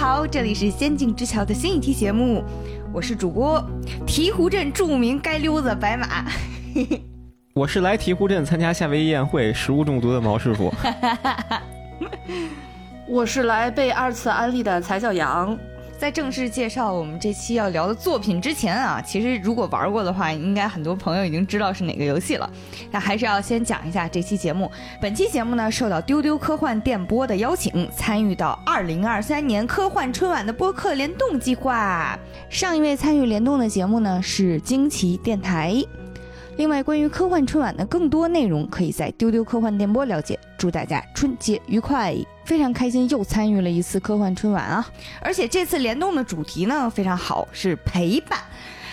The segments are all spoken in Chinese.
好，这里是《仙境之桥》的新一期节目，我是主播鹈鹕镇著名街溜子白马。我是来鹈鹕镇参加夏威夷宴会食物中毒的毛师傅。我是来被二次安利的才小杨。在正式介绍我们这期要聊的作品之前啊，其实如果玩过的话，应该很多朋友已经知道是哪个游戏了。那还是要先讲一下这期节目。本期节目呢，受到丢丢科幻电波的邀请，参与到2023年科幻春晚的播客联动计划。上一位参与联动的节目呢是惊奇电台。另外，关于科幻春晚的更多内容，可以在丢丢科幻电波了解。祝大家春节愉快！非常开心又参与了一次科幻春晚啊！而且这次联动的主题呢非常好，是陪伴。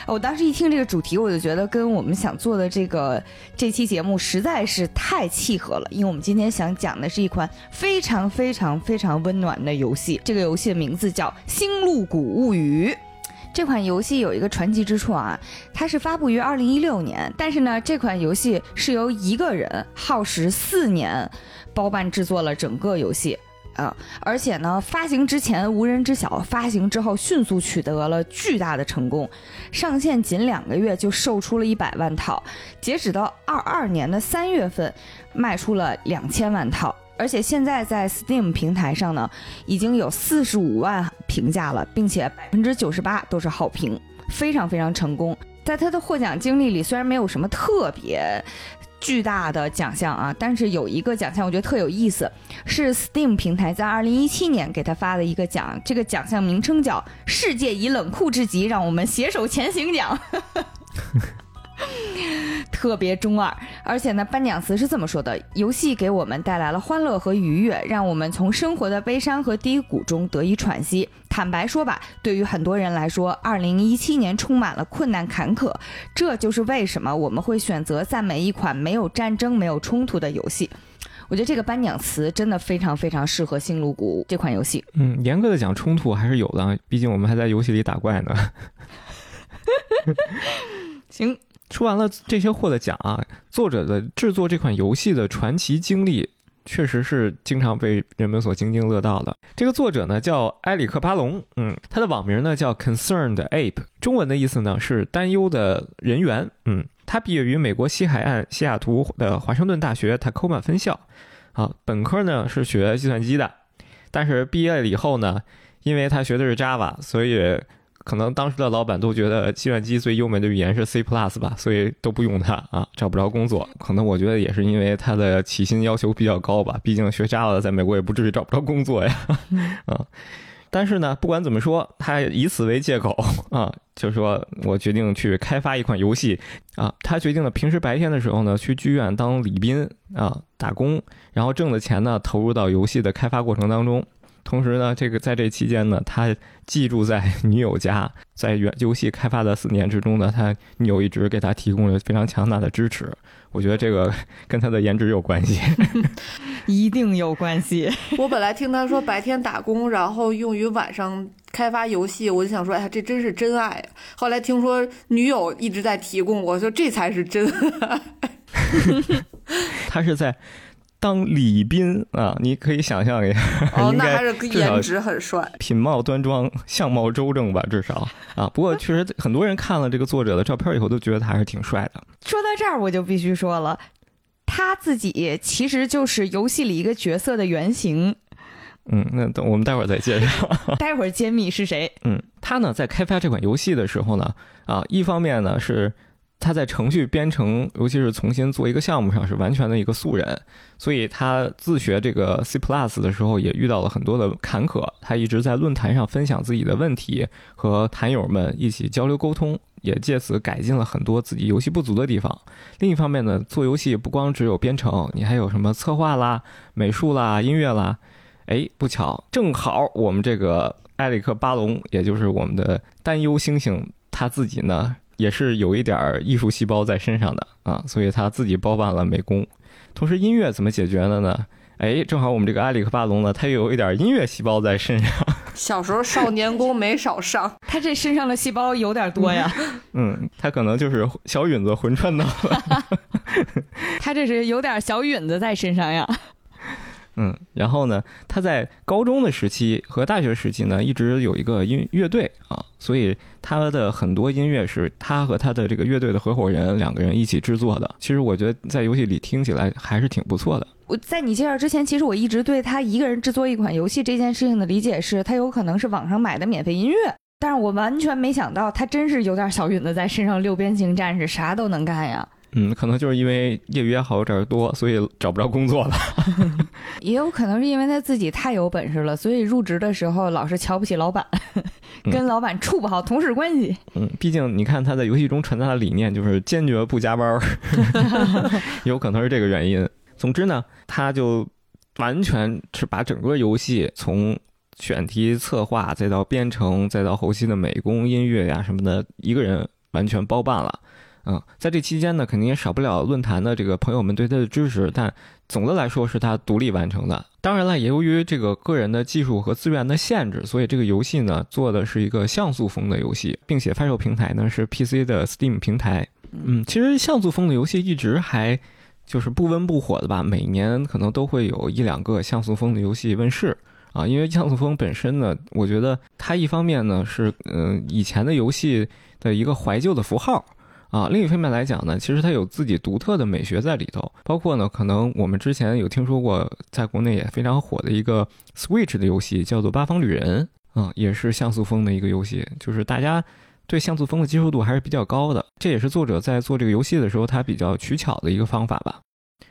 我当时一听这个主题，我就觉得跟我们想做的这个这期节目实在是太契合了。因为我们今天想讲的是一款非常非常非常温暖的游戏，这个游戏的名字叫《星露谷物语》。这款游戏有一个传奇之处啊，它是发布于二零一六年，但是呢，这款游戏是由一个人耗时四年包办制作了整个游戏，啊而且呢，发行之前无人知晓，发行之后迅速取得了巨大的成功，上线仅两个月就售出了一百万套，截止到二二年的三月份，卖出了两千万套。而且现在在 Steam 平台上呢，已经有四十五万评价了，并且百分之九十八都是好评，非常非常成功。在他的获奖经历里，虽然没有什么特别巨大的奖项啊，但是有一个奖项我觉得特有意思，是 Steam 平台在二零一七年给他发的一个奖，这个奖项名称叫“世界以冷酷至极，让我们携手前行”奖。特别中二，而且呢，颁奖词是这么说的：游戏给我们带来了欢乐和愉悦，让我们从生活的悲伤和低谷中得以喘息。坦白说吧，对于很多人来说，二零一七年充满了困难坎坷，这就是为什么我们会选择赞美一款没有战争、没有冲突的游戏。我觉得这个颁奖词真的非常非常适合《星露谷》这款游戏。嗯，严格的讲，冲突还是有的，毕竟我们还在游戏里打怪呢。行。说完了这些获的奖啊，作者的制作这款游戏的传奇经历，确实是经常被人们所津津乐道的。这个作者呢叫埃里克巴隆，嗯，他的网名呢叫 Concerned Ape，中文的意思呢是担忧的人员，嗯，他毕业于美国西海岸西雅图的华盛顿大学 Tacoma 分校，啊，本科呢是学计算机的，但是毕业了以后呢，因为他学的是 Java，所以。可能当时的老板都觉得计算机最优美的语言是 C plus 吧，所以都不用它啊，找不着工作。可能我觉得也是因为他的起薪要求比较高吧，毕竟学 Java 的在美国也不至于找不着工作呀。啊，但是呢，不管怎么说，他以此为借口啊，就说我决定去开发一款游戏啊。他决定了平时白天的时候呢，去剧院当礼宾啊打工，然后挣的钱呢投入到游戏的开发过程当中。同时呢，这个在这期间呢，他寄住在女友家，在原游戏开发的四年之中呢，他女友一直给他提供了非常强大的支持。我觉得这个跟他的颜值有关系，一定有关系。我本来听他说白天打工，然后用于晚上开发游戏，我就想说，哎呀，这真是真爱。后来听说女友一直在提供，我说这才是真爱。他是在。当礼宾啊，你可以想象一下，哦，那还是颜值很帅，品貌端庄，相貌周正吧，至少啊。不过确实很多人看了这个作者的照片以后，都觉得他还是挺帅的。说到这儿，我就必须说了，他自己其实就是游戏里一个角色的原型。嗯，那等我们待会儿再介绍，待会儿揭秘是谁。嗯，他呢在开发这款游戏的时候呢，啊，一方面呢是。他在程序编程，尤其是重新做一个项目上，是完全的一个素人，所以他自学这个 C Plus 的时候，也遇到了很多的坎坷。他一直在论坛上分享自己的问题，和坛友们一起交流沟通，也借此改进了很多自己游戏不足的地方。另一方面呢，做游戏不光只有编程，你还有什么策划啦、美术啦、音乐啦。哎，不巧，正好我们这个埃里克巴隆，也就是我们的担忧星星，他自己呢。也是有一点艺术细胞在身上的啊，所以他自己包办了美工。同时，音乐怎么解决的呢？哎，正好我们这个埃里克巴隆呢，他又有一点音乐细胞在身上。小时候少年宫没少上，他这身上的细胞有点多呀。嗯，他可能就是小允子魂穿到了。他这是有点小允子在身上呀。嗯，然后呢，他在高中的时期和大学时期呢，一直有一个音乐队啊，所以他的很多音乐是他和他的这个乐队的合伙人两个人一起制作的。其实我觉得在游戏里听起来还是挺不错的。我在你介绍之前，其实我一直对他一个人制作一款游戏这件事情的理解是，他有可能是网上买的免费音乐，但是我完全没想到他真是有点小允子在身上六边形战士，啥都能干呀。嗯，可能就是因为业余爱好有点多，所以找不着工作了。也有可能是因为他自己太有本事了，所以入职的时候老是瞧不起老板，跟老板处不好同事关系。嗯，毕竟你看他在游戏中传达的理念就是坚决不加班，有可能是这个原因。总之呢，他就完全是把整个游戏从选题策划，再到编程，再到后期的美工、音乐呀什么的，一个人完全包办了。嗯，在这期间呢，肯定也少不了论坛的这个朋友们对他的支持，但总的来说是他独立完成的。当然了，也由于这个个人的技术和资源的限制，所以这个游戏呢做的是一个像素风的游戏，并且发售平台呢是 PC 的 Steam 平台。嗯，其实像素风的游戏一直还就是不温不火的吧，每年可能都会有一两个像素风的游戏问世啊。因为像素风本身呢，我觉得它一方面呢是嗯以前的游戏的一个怀旧的符号。啊，另一方面来讲呢，其实它有自己独特的美学在里头，包括呢，可能我们之前有听说过，在国内也非常火的一个 Switch 的游戏，叫做《八方旅人》啊，也是像素风的一个游戏，就是大家对像素风的接受度还是比较高的，这也是作者在做这个游戏的时候他比较取巧的一个方法吧。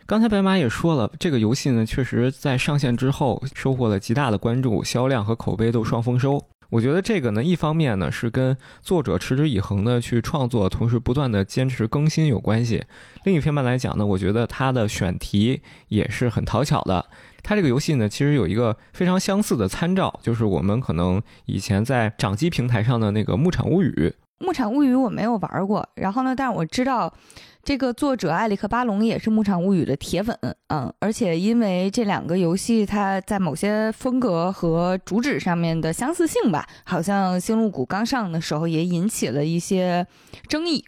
刚才白马也说了，这个游戏呢，确实在上线之后收获了极大的关注，销量和口碑都双丰收。我觉得这个呢，一方面呢是跟作者持之以恒的去创作，同时不断的坚持更新有关系；另一方面来讲呢，我觉得它的选题也是很讨巧的。它这个游戏呢，其实有一个非常相似的参照，就是我们可能以前在掌机平台上的那个《牧场物语》。《牧场物语》我没有玩过，然后呢，但是我知道。这个作者艾里克巴隆也是《牧场物语》的铁粉，嗯，而且因为这两个游戏，它在某些风格和主旨上面的相似性吧，好像《星露谷》刚上的时候也引起了一些争议。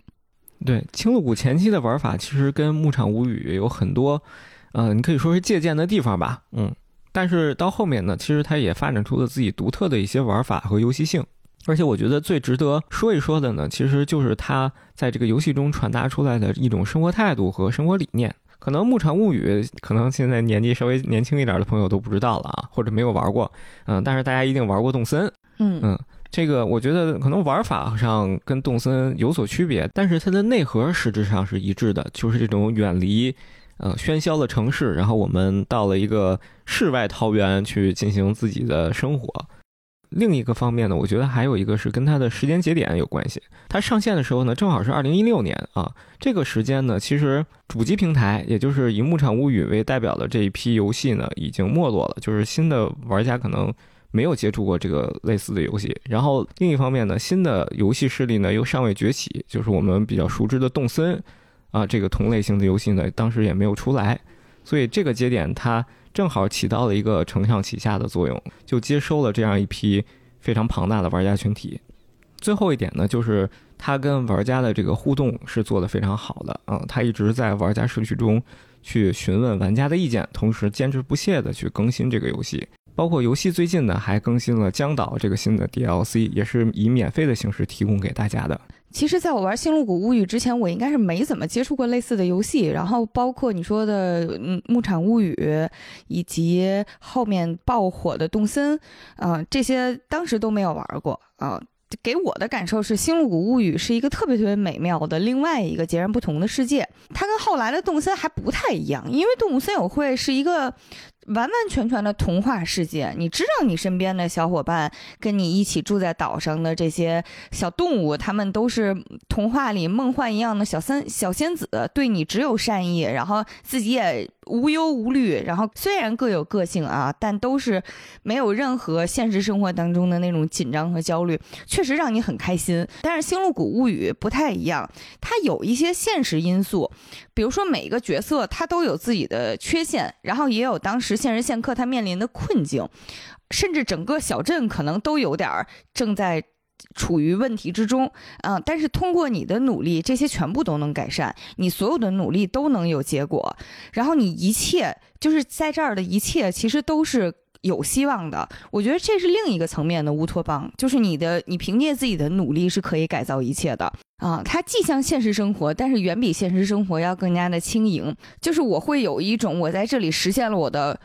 对，《青露谷》前期的玩法其实跟《牧场物语》有很多，呃，你可以说是借鉴的地方吧，嗯，但是到后面呢，其实它也发展出了自己独特的一些玩法和游戏性。而且我觉得最值得说一说的呢，其实就是他在这个游戏中传达出来的一种生活态度和生活理念。可能《牧场物语》可能现在年纪稍微年轻一点的朋友都不知道了啊，或者没有玩过，嗯，但是大家一定玩过动森，嗯嗯，这个我觉得可能玩法上跟动森有所区别，但是它的内核实质上是一致的，就是这种远离呃喧嚣的城市，然后我们到了一个世外桃源去进行自己的生活。另一个方面呢，我觉得还有一个是跟它的时间节点有关系。它上线的时候呢，正好是二零一六年啊。这个时间呢，其实主机平台，也就是以《牧场物语》为代表的这一批游戏呢，已经没落了，就是新的玩家可能没有接触过这个类似的游戏。然后另一方面呢，新的游戏势力呢又尚未崛起，就是我们比较熟知的动森啊，这个同类型的游戏呢，当时也没有出来。所以这个节点它。正好起到了一个承上启下的作用，就接收了这样一批非常庞大的玩家群体。最后一点呢，就是他跟玩家的这个互动是做得非常好的啊，他一直在玩家社区中去询问玩家的意见，同时坚持不懈地去更新这个游戏。包括游戏最近呢还更新了江岛这个新的 DLC，也是以免费的形式提供给大家的。其实，在我玩《星露谷物语》之前，我应该是没怎么接触过类似的游戏。然后，包括你说的《嗯牧场物语》，以及后面爆火的《动森》，啊，这些当时都没有玩过啊。给我的感受是，《星露谷物语》是一个特别特别美妙的另外一个截然不同的世界。它跟后来的《动森》还不太一样，因为《动物森友会》是一个。完完全全的童话世界，你知道你身边的小伙伴跟你一起住在岛上的这些小动物，他们都是童话里梦幻一样的小三小仙子，对你只有善意，然后自己也无忧无虑，然后虽然各有个性啊，但都是没有任何现实生活当中的那种紧张和焦虑，确实让你很开心。但是《星露谷物语》不太一样，它有一些现实因素，比如说每一个角色他都有自己的缺陷，然后也有当时。现人现客他面临的困境，甚至整个小镇可能都有点正在处于问题之中，嗯、但是通过你的努力，这些全部都能改善，你所有的努力都能有结果，然后你一切就是在这儿的一切，其实都是。有希望的，我觉得这是另一个层面的乌托邦，就是你的，你凭借自己的努力是可以改造一切的啊！它既像现实生活，但是远比现实生活要更加的轻盈。就是我会有一种我在这里实现了我的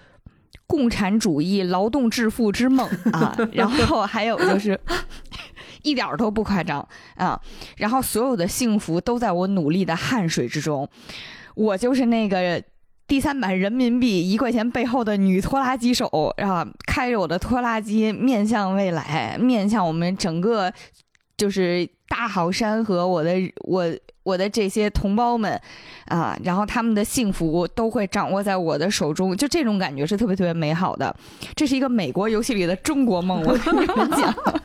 共产主义劳动致富之梦 啊，然后还有就是一点儿都不夸张啊，然后所有的幸福都在我努力的汗水之中，我就是那个。第三版人民币一块钱背后的女拖拉机手啊，开着我的拖拉机面向未来，面向我们整个就是大好山河，我的我我的这些同胞们啊，然后他们的幸福都会掌握在我的手中，就这种感觉是特别特别美好的。这是一个美国游戏里的中国梦，我跟你们讲。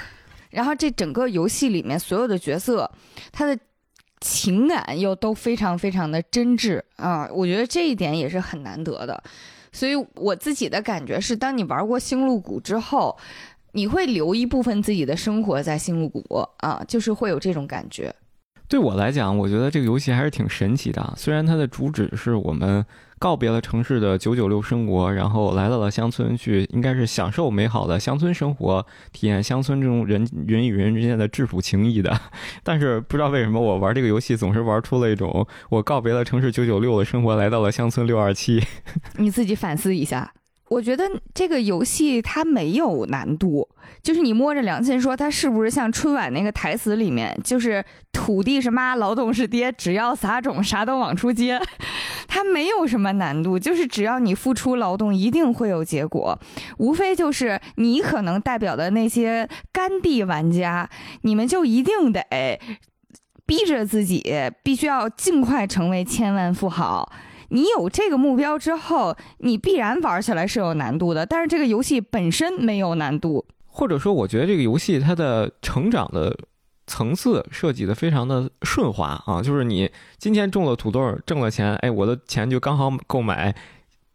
然后这整个游戏里面所有的角色，他的。情感又都非常非常的真挚啊，我觉得这一点也是很难得的。所以我自己的感觉是，当你玩过星露谷之后，你会留一部分自己的生活在星露谷啊，就是会有这种感觉。对我来讲，我觉得这个游戏还是挺神奇的。虽然它的主旨是我们告别了城市的九九六生活，然后来到了乡村去，应该是享受美好的乡村生活，体验乡村这种人人与人之间的质朴情谊的。但是不知道为什么，我玩这个游戏总是玩出了一种我告别了城市九九六的生活，来到了乡村六二七。你自己反思一下。我觉得这个游戏它没有难度，就是你摸着良心说，它是不是像春晚那个台词里面，就是土地是妈，劳动是爹，只要撒种，啥都往出接。它没有什么难度，就是只要你付出劳动，一定会有结果。无非就是你可能代表的那些甘地玩家，你们就一定得逼着自己，必须要尽快成为千万富豪。你有这个目标之后，你必然玩起来是有难度的。但是这个游戏本身没有难度，或者说，我觉得这个游戏它的成长的层次设计的非常的顺滑啊，就是你今天种了土豆，挣了钱，哎，我的钱就刚好购买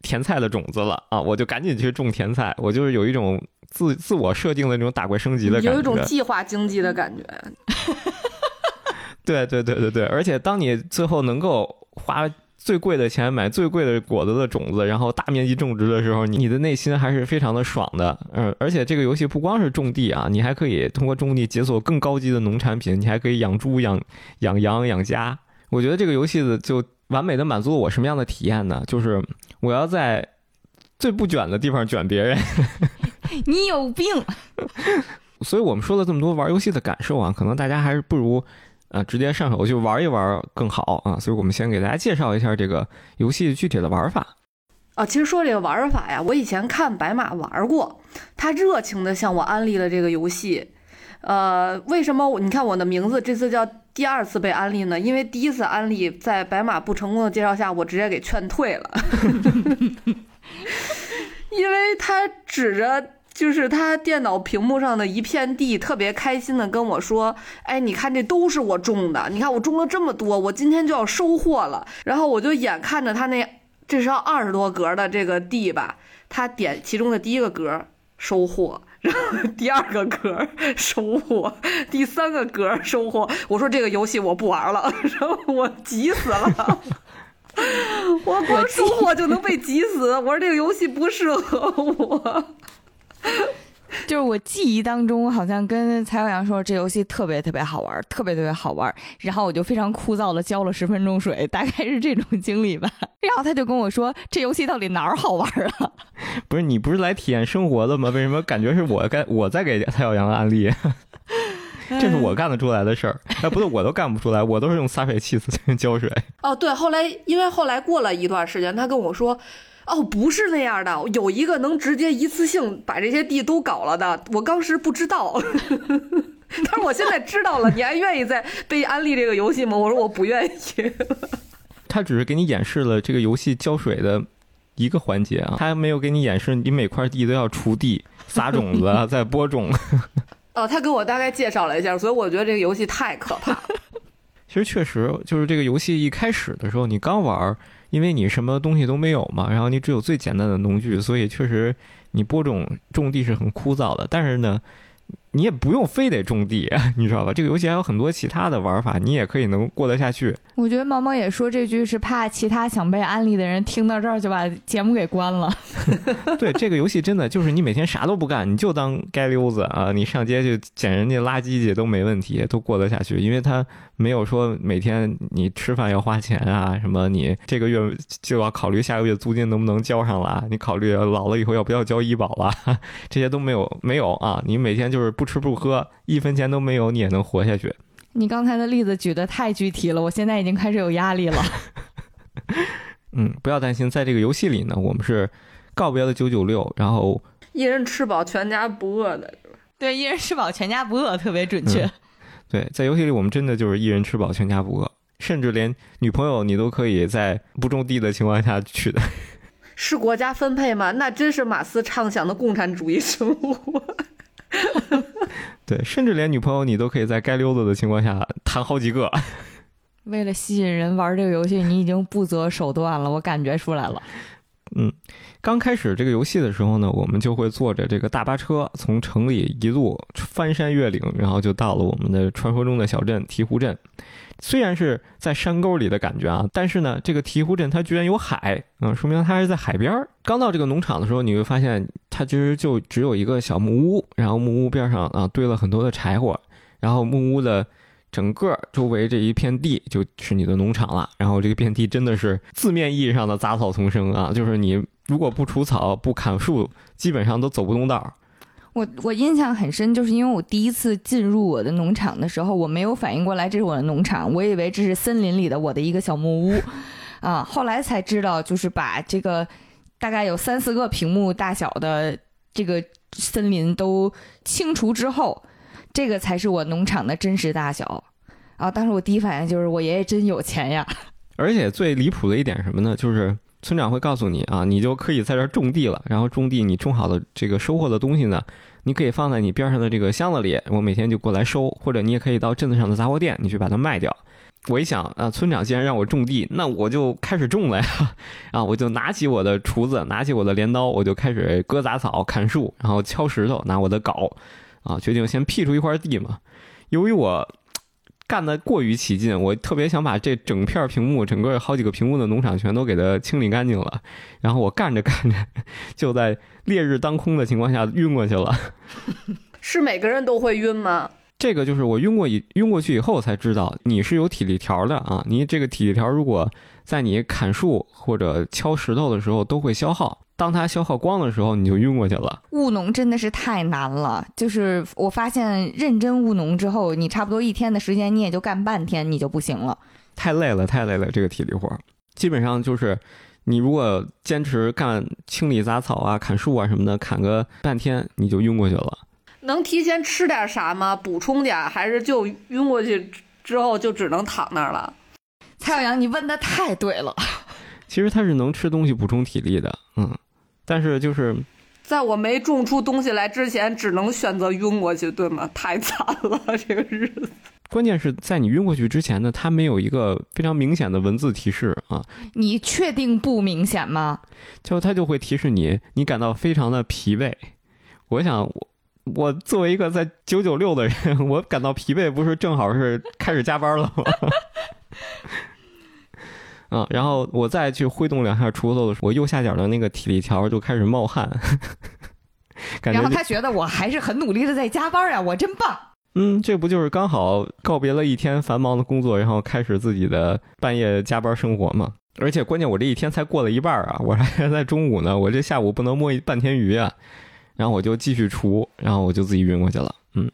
甜菜的种子了啊，我就赶紧去种甜菜，我就是有一种自自我设定的那种打怪升级的感觉，有一种计划经济的感觉。对对对对对，而且当你最后能够花。最贵的钱买最贵的果子的种子，然后大面积种植的时候，你你的内心还是非常的爽的。嗯，而且这个游戏不光是种地啊，你还可以通过种地解锁更高级的农产品，你还可以养猪、养养羊、养家。我觉得这个游戏的就完美的满足了我什么样的体验呢？就是我要在最不卷的地方卷别人。你有病。所以我们说了这么多玩游戏的感受啊，可能大家还是不如。啊，直接上手就玩一玩更好啊！所以我们先给大家介绍一下这个游戏具体的玩法。啊，其实说这个玩法呀，我以前看白马玩过，他热情的向我安利了这个游戏。呃，为什么你看我的名字这次叫第二次被安利呢？因为第一次安利在白马不成功的介绍下，我直接给劝退了，因为他指着。就是他电脑屏幕上的一片地，特别开心的跟我说：“哎，你看这都是我种的，你看我种了这么多，我今天就要收获了。”然后我就眼看着他那至少二十多格的这个地吧，他点其中的第一个格收获，然后第二个格收获，第三个格收获。我说这个游戏我不玩了，然后我急死了，我光收获就能被急死。我说这个游戏不适合我。就是我记忆当中，好像跟蔡小阳说这游戏特别特别好玩，特别特别好玩。然后我就非常枯燥的浇了十分钟水，大概是这种经历吧。然后他就跟我说，这游戏到底哪儿好玩啊？不是你不是来体验生活的吗？为什么感觉是我该我在给蔡小阳案例？这是我干得出来的事儿？哎，不对，我都干不出来，我都是用洒水器 浇水。哦，对，后来因为后来过了一段时间，他跟我说。哦，不是那样的，有一个能直接一次性把这些地都搞了的，我当时不知道，但是我现在知道了。你还愿意再被安利这个游戏吗？我说我不愿意。他只是给你演示了这个游戏浇水的一个环节啊，他没有给你演示你每块地都要锄地、撒种子、再播种。哦，他给我大概介绍了一下，所以我觉得这个游戏太可怕。其实确实，就是这个游戏一开始的时候，你刚玩。因为你什么东西都没有嘛，然后你只有最简单的农具，所以确实你播种种地是很枯燥的。但是呢，你也不用非得种地，你知道吧？这个游戏还有很多其他的玩法，你也可以能过得下去。我觉得毛毛也说这句是怕其他想被安利的人听到这儿就把节目给关了。对，这个游戏真的就是你每天啥都不干，你就当街溜子啊，你上街去捡人家垃圾去都没问题，都过得下去，因为它没有说每天你吃饭要花钱啊，什么你这个月就要考虑下个月租金能不能交上了，你考虑老了以后要不要交医保了，这些都没有没有啊，你每天就是不吃不喝，一分钱都没有，你也能活下去。你刚才的例子举得太具体了，我现在已经开始有压力了。嗯，不要担心，在这个游戏里呢，我们是告别了九九六，然后一人吃饱全家不饿的。对，一人吃饱全家不饿，特别准确。对，在游戏里我们真的就是一人吃饱全家不饿，甚至连女朋友你都可以在不种地的情况下娶的。是国家分配吗？那真是马斯畅想的共产主义生活。对，甚至连女朋友你都可以在街溜子的情况下谈好几个。为了吸引人玩这个游戏，你已经不择手段了，我感觉出来了。嗯，刚开始这个游戏的时候呢，我们就会坐着这个大巴车从城里一路翻山越岭，然后就到了我们的传说中的小镇醍醐镇。虽然是在山沟里的感觉啊，但是呢，这个醍醐镇它居然有海，嗯，说明它是在海边儿。刚到这个农场的时候，你会发现它其实就只有一个小木屋，然后木屋边上啊堆了很多的柴火，然后木屋的整个周围这一片地就是你的农场了。然后这个片地真的是字面意义上的杂草丛生啊，就是你如果不除草不砍树，基本上都走不动道儿。我我印象很深，就是因为我第一次进入我的农场的时候，我没有反应过来这是我的农场，我以为这是森林里的我的一个小木屋，啊，后来才知道，就是把这个大概有三四个屏幕大小的这个森林都清除之后，这个才是我农场的真实大小。啊，当时我第一反应就是我爷爷真有钱呀。而且最离谱的一点什么呢？就是村长会告诉你啊，你就可以在这儿种地了。然后种地，你种好的这个收获的东西呢，你可以放在你边上的这个箱子里，我每天就过来收。或者你也可以到镇子上的杂货店，你去把它卖掉。我一想啊，村长既然让我种地，那我就开始种了呀。啊，我就拿起我的锄子，拿起我的镰刀，我就开始割杂草、砍树，然后敲石头，拿我的镐，啊，决定先辟出一块地嘛。由于我干得过于起劲，我特别想把这整片屏幕、整个好几个屏幕的农场全都给它清理干净了。然后我干着干着，就在烈日当空的情况下晕过去了。是每个人都会晕吗？这个就是我晕过以晕过去以后才知道，你是有体力条的啊。你这个体力条如果在你砍树或者敲石头的时候都会消耗，当它消耗光的时候，你就晕过去了。务农真的是太难了，就是我发现认真务农之后，你差不多一天的时间，你也就干半天，你就不行了。太累了，太累了，这个体力活儿，基本上就是你如果坚持干清理杂草啊、砍树啊什么的，砍个半天你就晕过去了。能提前吃点啥吗？补充点，还是就晕过去之后就只能躺那儿了？蔡小阳，你问的太对了。其实它是能吃东西补充体力的，嗯，但是就是在我没种出东西来之前，只能选择晕过去，对吗？太惨了，这个日子。关键是在你晕过去之前呢，它没有一个非常明显的文字提示啊，你确定不明显吗？就它就会提示你，你感到非常的疲惫。我想我。我作为一个在九九六的人，我感到疲惫，不是正好是开始加班了吗？啊，然后我再去挥动两下锄头的时候，我右下角的那个体力条就开始冒汗。感觉然后他觉得我还是很努力的在加班呀，我真棒。嗯，这不就是刚好告别了一天繁忙的工作，然后开始自己的半夜加班生活吗？而且关键我这一天才过了一半啊，我还在中午呢，我这下午不能摸一半天鱼啊。然后我就继续除，然后我就自己晕过去了。嗯，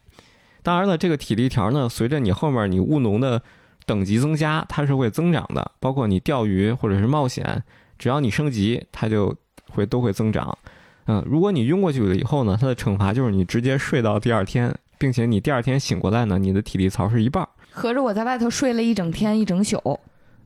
当然了，这个体力条呢，随着你后面你务农的等级增加，它是会增长的。包括你钓鱼或者是冒险，只要你升级，它就会都会增长。嗯，如果你晕过去了以后呢，它的惩罚就是你直接睡到第二天，并且你第二天醒过来呢，你的体力槽是一半。合着我在外头睡了一整天一整宿。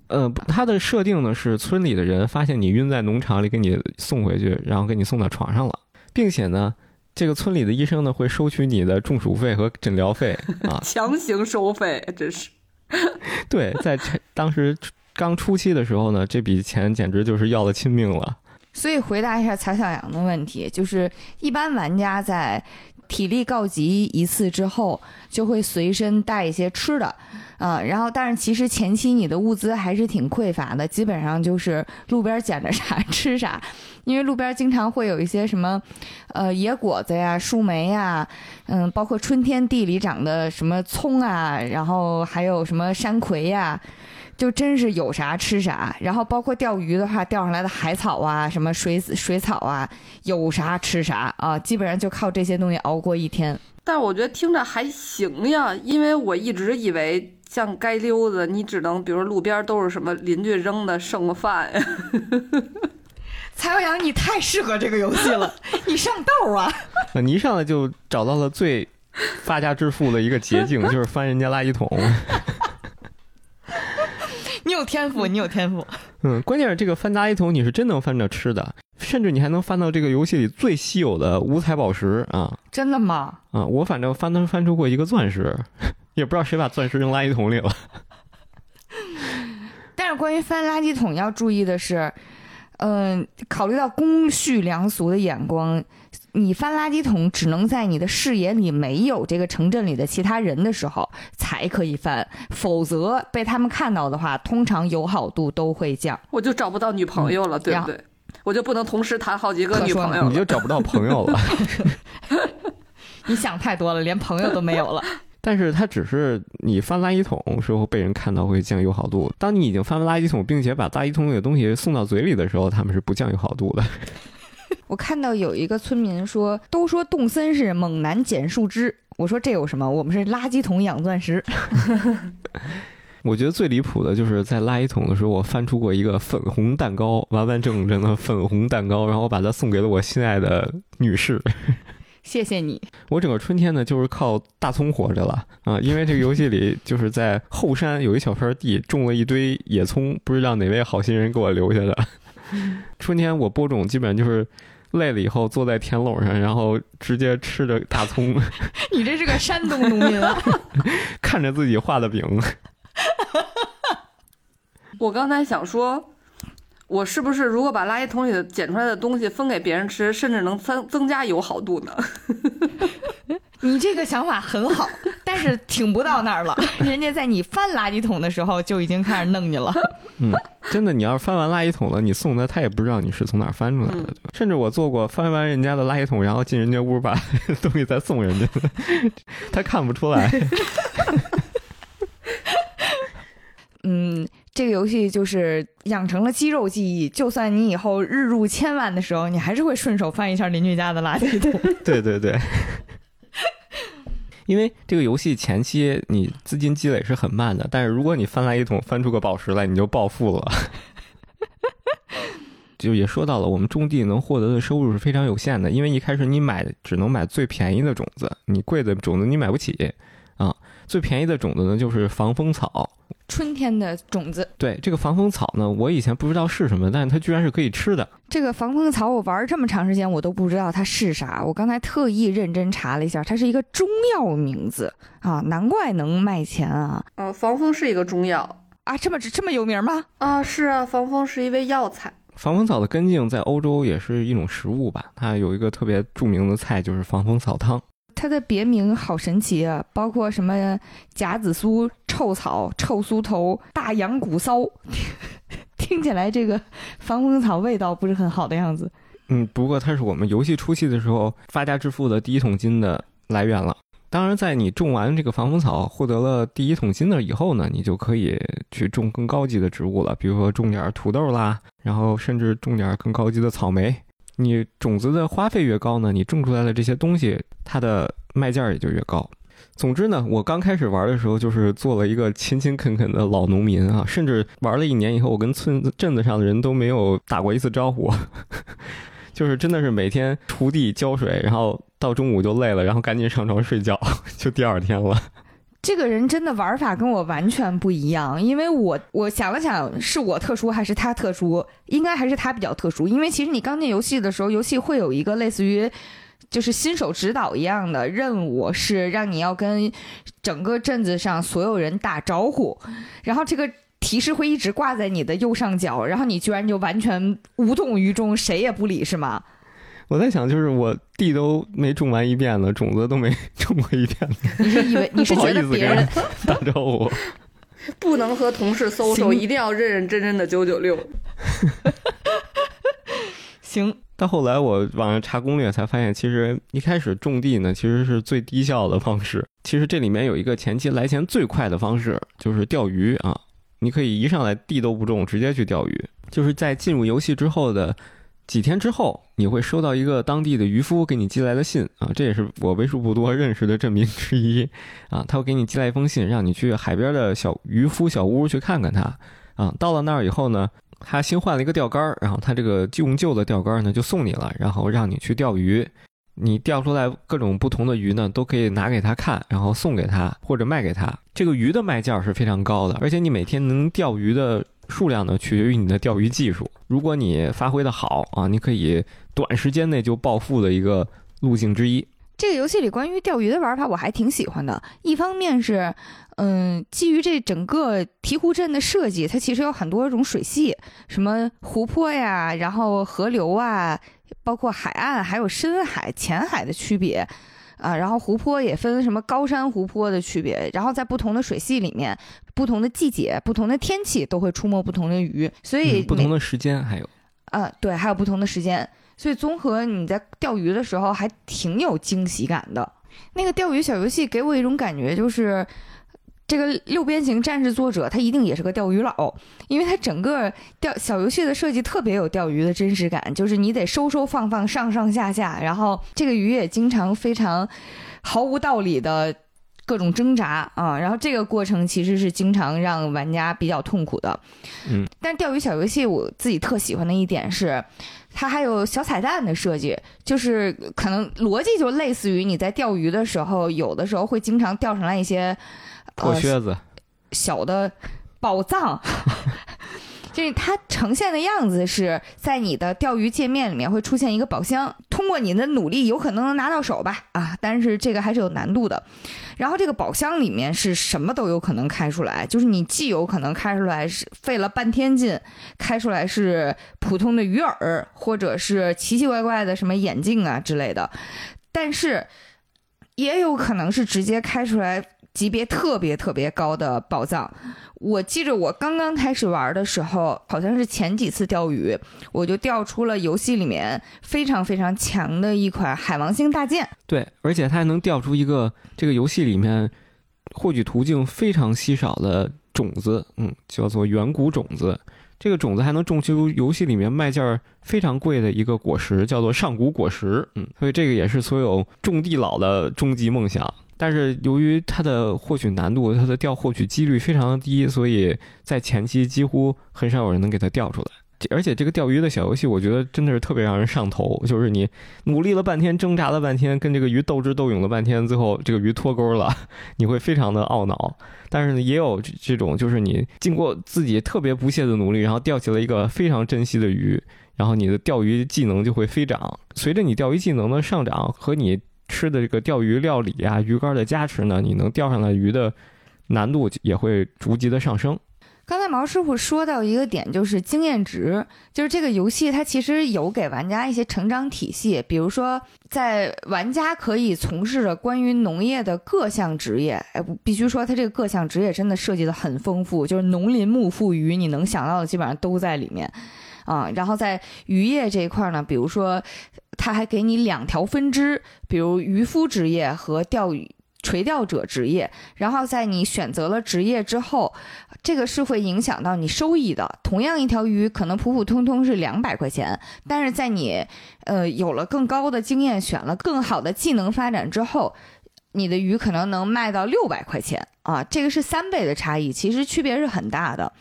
呃，它的设定呢是村里的人发现你晕在农场里，给你送回去，然后给你送到床上了。并且呢，这个村里的医生呢会收取你的中暑费和诊疗费啊，强行收费，真是。对，在当时刚初期的时候呢，这笔钱简直就是要了亲命了。所以回答一下曹小阳的问题，就是一般玩家在体力告急一次之后，就会随身带一些吃的，啊、然后但是其实前期你的物资还是挺匮乏的，基本上就是路边捡着啥 吃啥，因为路边经常会有一些什么，呃，野果子呀、树莓呀，嗯，包括春天地里长的什么葱啊，然后还有什么山葵呀。就真是有啥吃啥，然后包括钓鱼的话，钓上来的海草啊，什么水水草啊，有啥吃啥啊，基本上就靠这些东西熬过一天。但是我觉得听着还行呀，因为我一直以为像街溜子，你只能比如路边都是什么邻居扔的剩饭呀。蔡阳阳，你太适合这个游戏了，你上道啊！你一上来就找到了最发家致富的一个捷径，就是翻人家垃圾桶。你有天赋，你有天赋。嗯，关键是这个翻垃圾桶，你是真能翻着吃的，甚至你还能翻到这个游戏里最稀有的五彩宝石啊真的吗？啊！我反正翻能翻出过一个钻石，也不知道谁把钻石扔垃圾桶里了。但是关于翻垃圾桶要注意的是，嗯、考虑到公序良俗的眼光，你翻垃圾桶只能在你的视野里没有这个城镇里的其他人的时候才可以翻，否则被他们看到的话，通常友好度都会降。我就找不到女朋友了，对不对？我就不能同时谈好几个女朋友。你就找不到朋友了。你想太多了，连朋友都没有了。但是它只是你翻垃圾桶时候被人看到会降友好度。当你已经翻完垃圾桶，并且把垃圾桶里的东西送到嘴里的时候，他们是不降友好度的。我看到有一个村民说，都说动森是猛男捡树枝，我说这有什么？我们是垃圾桶养钻石。我觉得最离谱的就是在垃圾桶的时候，我翻出过一个粉红蛋糕，完完整整的粉红蛋糕，然后我把它送给了我心爱的女士。谢谢你。我整个春天呢，就是靠大葱活着了啊！因为这个游戏里就是在后山有一小片地种了一堆野葱，不知道哪位好心人给我留下的。春天我播种基本上就是累了以后坐在田垄上，然后直接吃着大葱，你这是个山东农民啊！看着自己画的饼。我刚才想说，我是不是如果把垃圾桶里的捡出来的东西分给别人吃，甚至能增增加友好度呢？你这个想法很好，但是挺不到那儿了。人家在你翻垃圾桶的时候就已经开始弄你了。嗯，真的，你要是翻完垃圾桶了，你送他，他也不知道你是从哪儿翻出来的。甚至我做过翻完人家的垃圾桶，然后进人家屋把东西再送人家的，他看不出来。嗯，这个游戏就是养成了肌肉记忆，就算你以后日入千万的时候，你还是会顺手翻一下邻居家的垃圾桶。对对对。因为这个游戏前期你资金积累是很慢的，但是如果你翻来一桶翻出个宝石来，你就暴富了。就也说到了，我们种地能获得的收入是非常有限的，因为一开始你买只能买最便宜的种子，你贵的种子你买不起啊。最便宜的种子呢就是防风草，春天的种子，对这个防风草呢，我以前不知道是什么，但是它居然是可以吃的。这个防风草我玩这么长时间，我都不知道它是啥。我刚才特意认真查了一下，它是一个中药名字啊，难怪能卖钱啊！呃，防风是一个中药啊，这么这么有名吗？啊，是啊，防风是一味药材。防风草的根茎在欧洲也是一种食物吧，它有一个特别著名的菜就是防风草汤。它的别名好神奇啊，包括什么甲子酥、臭草、臭酥头、大羊骨骚，听起来这个防风草味道不是很好的样子。嗯，不过它是我们游戏初期的时候发家致富的第一桶金的来源了。当然，在你种完这个防风草获得了第一桶金了以后呢，你就可以去种更高级的植物了，比如说种点土豆啦，然后甚至种点更高级的草莓。你种子的花费越高呢，你种出来的这些东西，它的卖价也就越高。总之呢，我刚开始玩的时候就是做了一个勤勤恳恳的老农民啊，甚至玩了一年以后，我跟村子镇子上的人都没有打过一次招呼，就是真的是每天锄地浇水，然后到中午就累了，然后赶紧上床睡觉，就第二天了。这个人真的玩法跟我完全不一样，因为我我想了想，是我特殊还是他特殊？应该还是他比较特殊，因为其实你刚进游戏的时候，游戏会有一个类似于就是新手指导一样的任务，是让你要跟整个镇子上所有人打招呼，然后这个提示会一直挂在你的右上角，然后你居然就完全无动于衷，谁也不理，是吗？我在想，就是我地都没种完一遍呢，种子都没 种过一遍呢，你是以为 你是觉得别人 打招呼。不能和同事 social，一定要认认真真的九九六。行？到后来我网上查攻略才发现，其实一开始种地呢，其实是最低效的方式。其实这里面有一个前期来钱最快的方式，就是钓鱼啊。你可以一上来地都不种，直接去钓鱼。就是在进入游戏之后的几天之后，你会收到一个当地的渔夫给你寄来的信啊，这也是我为数不多认识的证明之一啊。他会给你寄来一封信，让你去海边的小渔夫小屋去看看他啊。到了那儿以后呢，他新换了一个钓竿儿，然后他这个用旧的钓竿儿呢就送你了，然后让你去钓鱼。你钓出来各种不同的鱼呢，都可以拿给他看，然后送给他或者卖给他。这个鱼的卖价是非常高的，而且你每天能钓鱼的数量呢，取决于你的钓鱼技术。如果你发挥的好啊，你可以短时间内就暴富的一个路径之一。这个游戏里关于钓鱼的玩法我还挺喜欢的，一方面是，嗯，基于这整个醍醐镇的设计，它其实有很多种水系，什么湖泊呀，然后河流啊，包括海岸，还有深海、浅海的区别。啊，然后湖泊也分什么高山湖泊的区别，然后在不同的水系里面，不同的季节、不同的天气都会出没不同的鱼，所以嗯不同的时间还有，啊，对，还有不同的时间，所以综合你在钓鱼的时候还挺有惊喜感的。那个钓鱼小游戏给我一种感觉，就是这个六边形战士作者他一定也是个钓鱼佬，因为他整个钓小游戏的设计特别有钓鱼的真实感，就是你得收收放放，上上下下，然后这个鱼也经常非常毫无道理的。各种挣扎啊，然后这个过程其实是经常让玩家比较痛苦的。嗯，但钓鱼小游戏我自己特喜欢的一点是，它还有小彩蛋的设计，就是可能逻辑就类似于你在钓鱼的时候，有的时候会经常钓上来一些呃破靴子，小的宝藏。就是它呈现的样子是在你的钓鱼界面里面会出现一个宝箱，通过你的努力有可能能拿到手吧啊，但是这个还是有难度的。然后这个宝箱里面是什么都有可能开出来，就是你既有可能开出来是费了半天劲，开出来是普通的鱼饵，或者是奇奇怪怪的什么眼镜啊之类的，但是也有可能是直接开出来级别特别特别高的宝藏。我记着我刚刚开始玩的时候，好像是前几次钓鱼，我就钓出了游戏里面非常非常强的一款海王星大剑。对，而且它还能钓出一个这个游戏里面获取途径非常稀少的种子，嗯，叫做远古种子。这个种子还能种出游戏里面卖价非常贵的一个果实，叫做上古果实。嗯，所以这个也是所有种地佬的终极梦想。但是由于它的获取难度，它的钓获取几率非常的低，所以在前期几乎很少有人能给它钓出来。而且这个钓鱼的小游戏，我觉得真的是特别让人上头。就是你努力了半天，挣扎了半天，跟这个鱼斗智斗勇了半天，最后这个鱼脱钩了，你会非常的懊恼。但是呢，也有这种，就是你经过自己特别不懈的努力，然后钓起了一个非常珍惜的鱼，然后你的钓鱼技能就会飞涨。随着你钓鱼技能的上涨和你吃的这个钓鱼料理啊、鱼竿的加持呢，你能钓上来鱼的难度也会逐级的上升。刚才毛师傅说到一个点，就是经验值，就是这个游戏它其实有给玩家一些成长体系，比如说在玩家可以从事的关于农业的各项职业，哎，必须说它这个各项职业真的设计的很丰富，就是农林牧副渔，你能想到的基本上都在里面。啊，然后在渔业这一块呢，比如说，它还给你两条分支，比如渔夫职业和钓鱼垂钓者职业。然后在你选择了职业之后，这个是会影响到你收益的。同样一条鱼可能普普通通是两百块钱，但是在你呃有了更高的经验，选了更好的技能发展之后，你的鱼可能能卖到六百块钱啊，这个是三倍的差异，其实区别是很大的。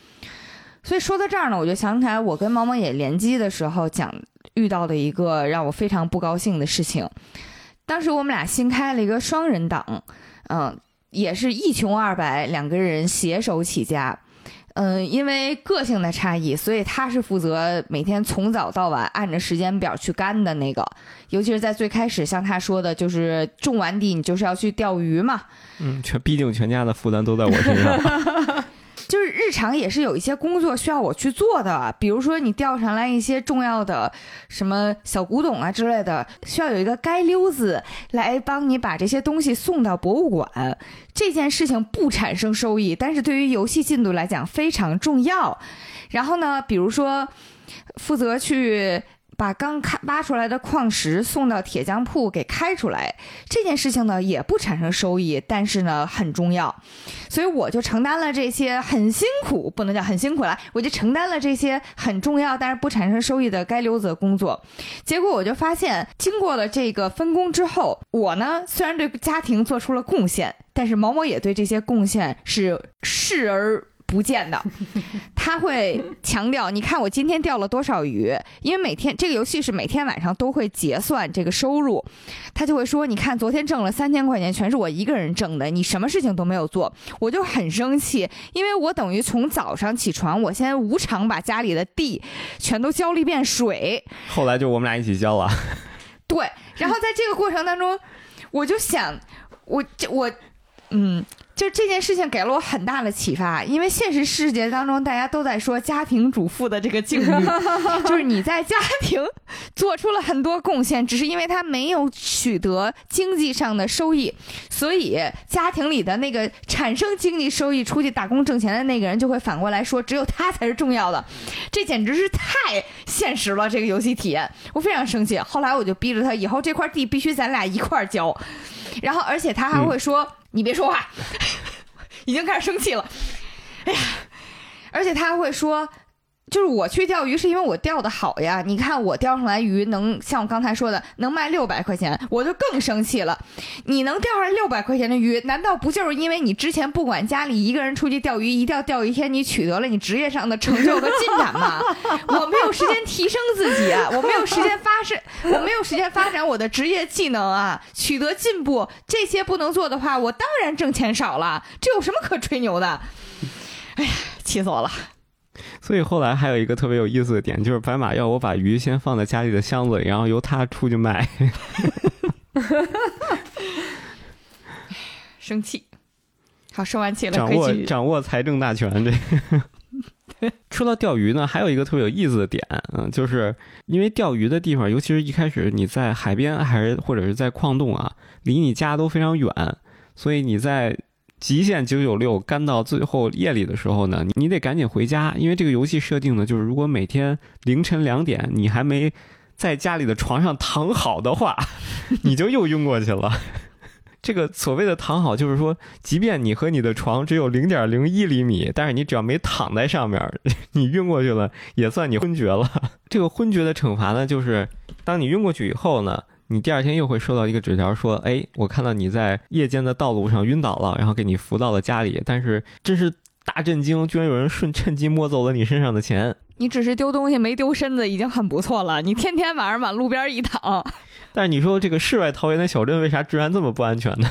所以说到这儿呢，我就想起来我跟毛毛也联机的时候讲遇到的一个让我非常不高兴的事情。当时我们俩新开了一个双人档，嗯，也是一穷二白，两个人携手起家。嗯，因为个性的差异，所以他是负责每天从早到晚按着时间表去干的那个。尤其是在最开始，像他说的，就是种完地你就是要去钓鱼嘛，嗯，全毕竟全家的负担都在我身上。就是日常也是有一些工作需要我去做的，比如说你钓上来一些重要的什么小古董啊之类的，需要有一个街溜子来帮你把这些东西送到博物馆。这件事情不产生收益，但是对于游戏进度来讲非常重要。然后呢，比如说负责去。把刚开挖出来的矿石送到铁匠铺给开出来，这件事情呢也不产生收益，但是呢很重要，所以我就承担了这些很辛苦，不能叫很辛苦了，我就承担了这些很重要但是不产生收益的该溜子的工作。结果我就发现，经过了这个分工之后，我呢虽然对家庭做出了贡献，但是毛毛也对这些贡献是视而。不见的，他会强调，你看我今天钓了多少鱼，因为每天这个游戏是每天晚上都会结算这个收入，他就会说，你看昨天挣了三千块钱，全是我一个人挣的，你什么事情都没有做，我就很生气，因为我等于从早上起床，我先无偿把家里的地全都浇了一遍水，后来就我们俩一起浇了，对，然后在这个过程当中，我就想，我这我，嗯。就这件事情给了我很大的启发，因为现实世界当中大家都在说家庭主妇的这个境遇，就是你在家庭做出了很多贡献，只是因为他没有取得经济上的收益，所以家庭里的那个产生经济收益、出去打工挣钱的那个人就会反过来说，只有他才是重要的。这简直是太现实了，这个游戏体验，我非常生气。后来我就逼着他，以后这块地必须咱俩一块儿交，然后而且他还会说。你别说话，已经开始生气了。哎呀，而且他还会说。就是我去钓鱼，是因为我钓的好呀。你看我钓上来鱼，能像我刚才说的，能卖六百块钱，我就更生气了。你能钓上六百块钱的鱼，难道不就是因为你之前不管家里一个人出去钓鱼，一钓钓一天，你取得了你职业上的成就和进展吗？我没有时间提升自己啊，我没有时间发展，我没有时间发展我的职业技能啊，取得进步，这些不能做的话，我当然挣钱少了。这有什么可吹牛的？哎呀，气死我了！所以后来还有一个特别有意思的点，就是白马要我把鱼先放在家里的箱子里，然后由他出去卖。生气。好，生完气了，掌握掌握财政大权。这 说到钓鱼呢，还有一个特别有意思的点，嗯，就是因为钓鱼的地方，尤其是一开始你在海边还是或者是在矿洞啊，离你家都非常远，所以你在。极限九九六干到最后夜里的时候呢，你得赶紧回家，因为这个游戏设定呢，就是如果每天凌晨两点你还没在家里的床上躺好的话，你就又晕过去了。这个所谓的躺好，就是说，即便你和你的床只有零点零一厘米，但是你只要没躺在上面，你晕过去了也算你昏厥了。这个昏厥的惩罚呢，就是当你晕过去以后呢。你第二天又会收到一个纸条，说：“哎，我看到你在夜间的道路上晕倒了，然后给你扶到了家里。但是真是大震惊，居然有人顺趁机摸走了你身上的钱。你只是丢东西没丢身子，已经很不错了。你天天晚上往路边一躺。但是你说这个世外桃源的小镇为啥治安这么不安全呢？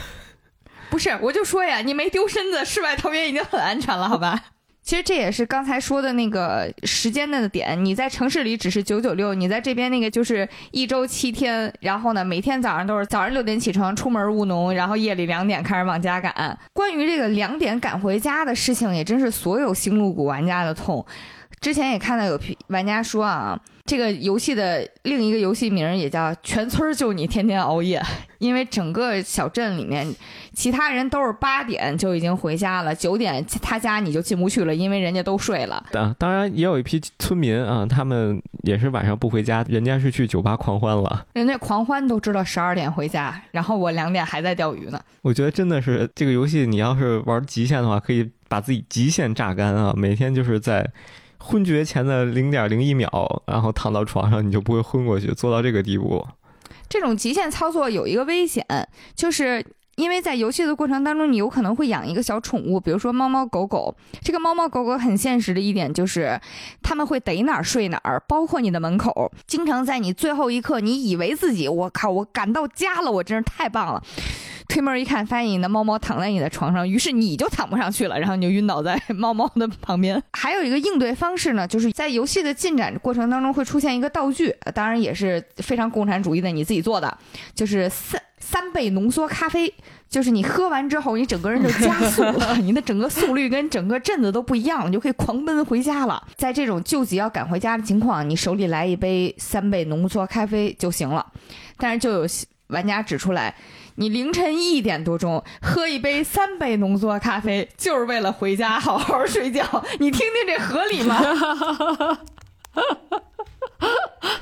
不是，我就说呀，你没丢身子，世外桃源已经很安全了，好吧？”其实这也是刚才说的那个时间的点，你在城市里只是九九六，你在这边那个就是一周七天，然后呢，每天早上都是早上六点起床出门务农，然后夜里两点开始往家赶。关于这个两点赶回家的事情，也真是所有星露谷玩家的痛。之前也看到有玩家说啊。这个游戏的另一个游戏名也叫“全村就你天天熬夜”，因为整个小镇里面，其他人都是八点就已经回家了，九点他家你就进不去了，因为人家都睡了。当当然也有一批村民啊，他们也是晚上不回家，人家是去酒吧狂欢了。人家狂欢都知道十二点回家，然后我两点还在钓鱼呢。我觉得真的是这个游戏，你要是玩极限的话，可以把自己极限榨干啊，每天就是在。昏厥前的零点零一秒，然后躺到床上，你就不会昏过去，做到这个地步。这种极限操作有一个危险，就是因为在游戏的过程当中，你有可能会养一个小宠物，比如说猫猫狗狗。这个猫猫狗狗很现实的一点就是，他们会逮哪儿睡哪儿，包括你的门口，经常在你最后一刻，你以为自己我靠，我赶到家了，我真是太棒了。推门一看，发现你的猫猫躺在你的床上，于是你就躺不上去了，然后你就晕倒在 猫猫的旁边。还有一个应对方式呢，就是在游戏的进展过程当中会出现一个道具，当然也是非常共产主义的，你自己做的，就是三三倍浓缩咖啡，就是你喝完之后，你整个人就加速了，你的整个速率跟整个镇子都不一样了，你就可以狂奔回家了。在这种救急要赶回家的情况，你手里来一杯三倍浓缩咖啡就行了。但是就有玩家指出来，你凌晨一点多钟喝一杯三杯浓缩咖啡，就是为了回家好好睡觉。你听听这合理吗？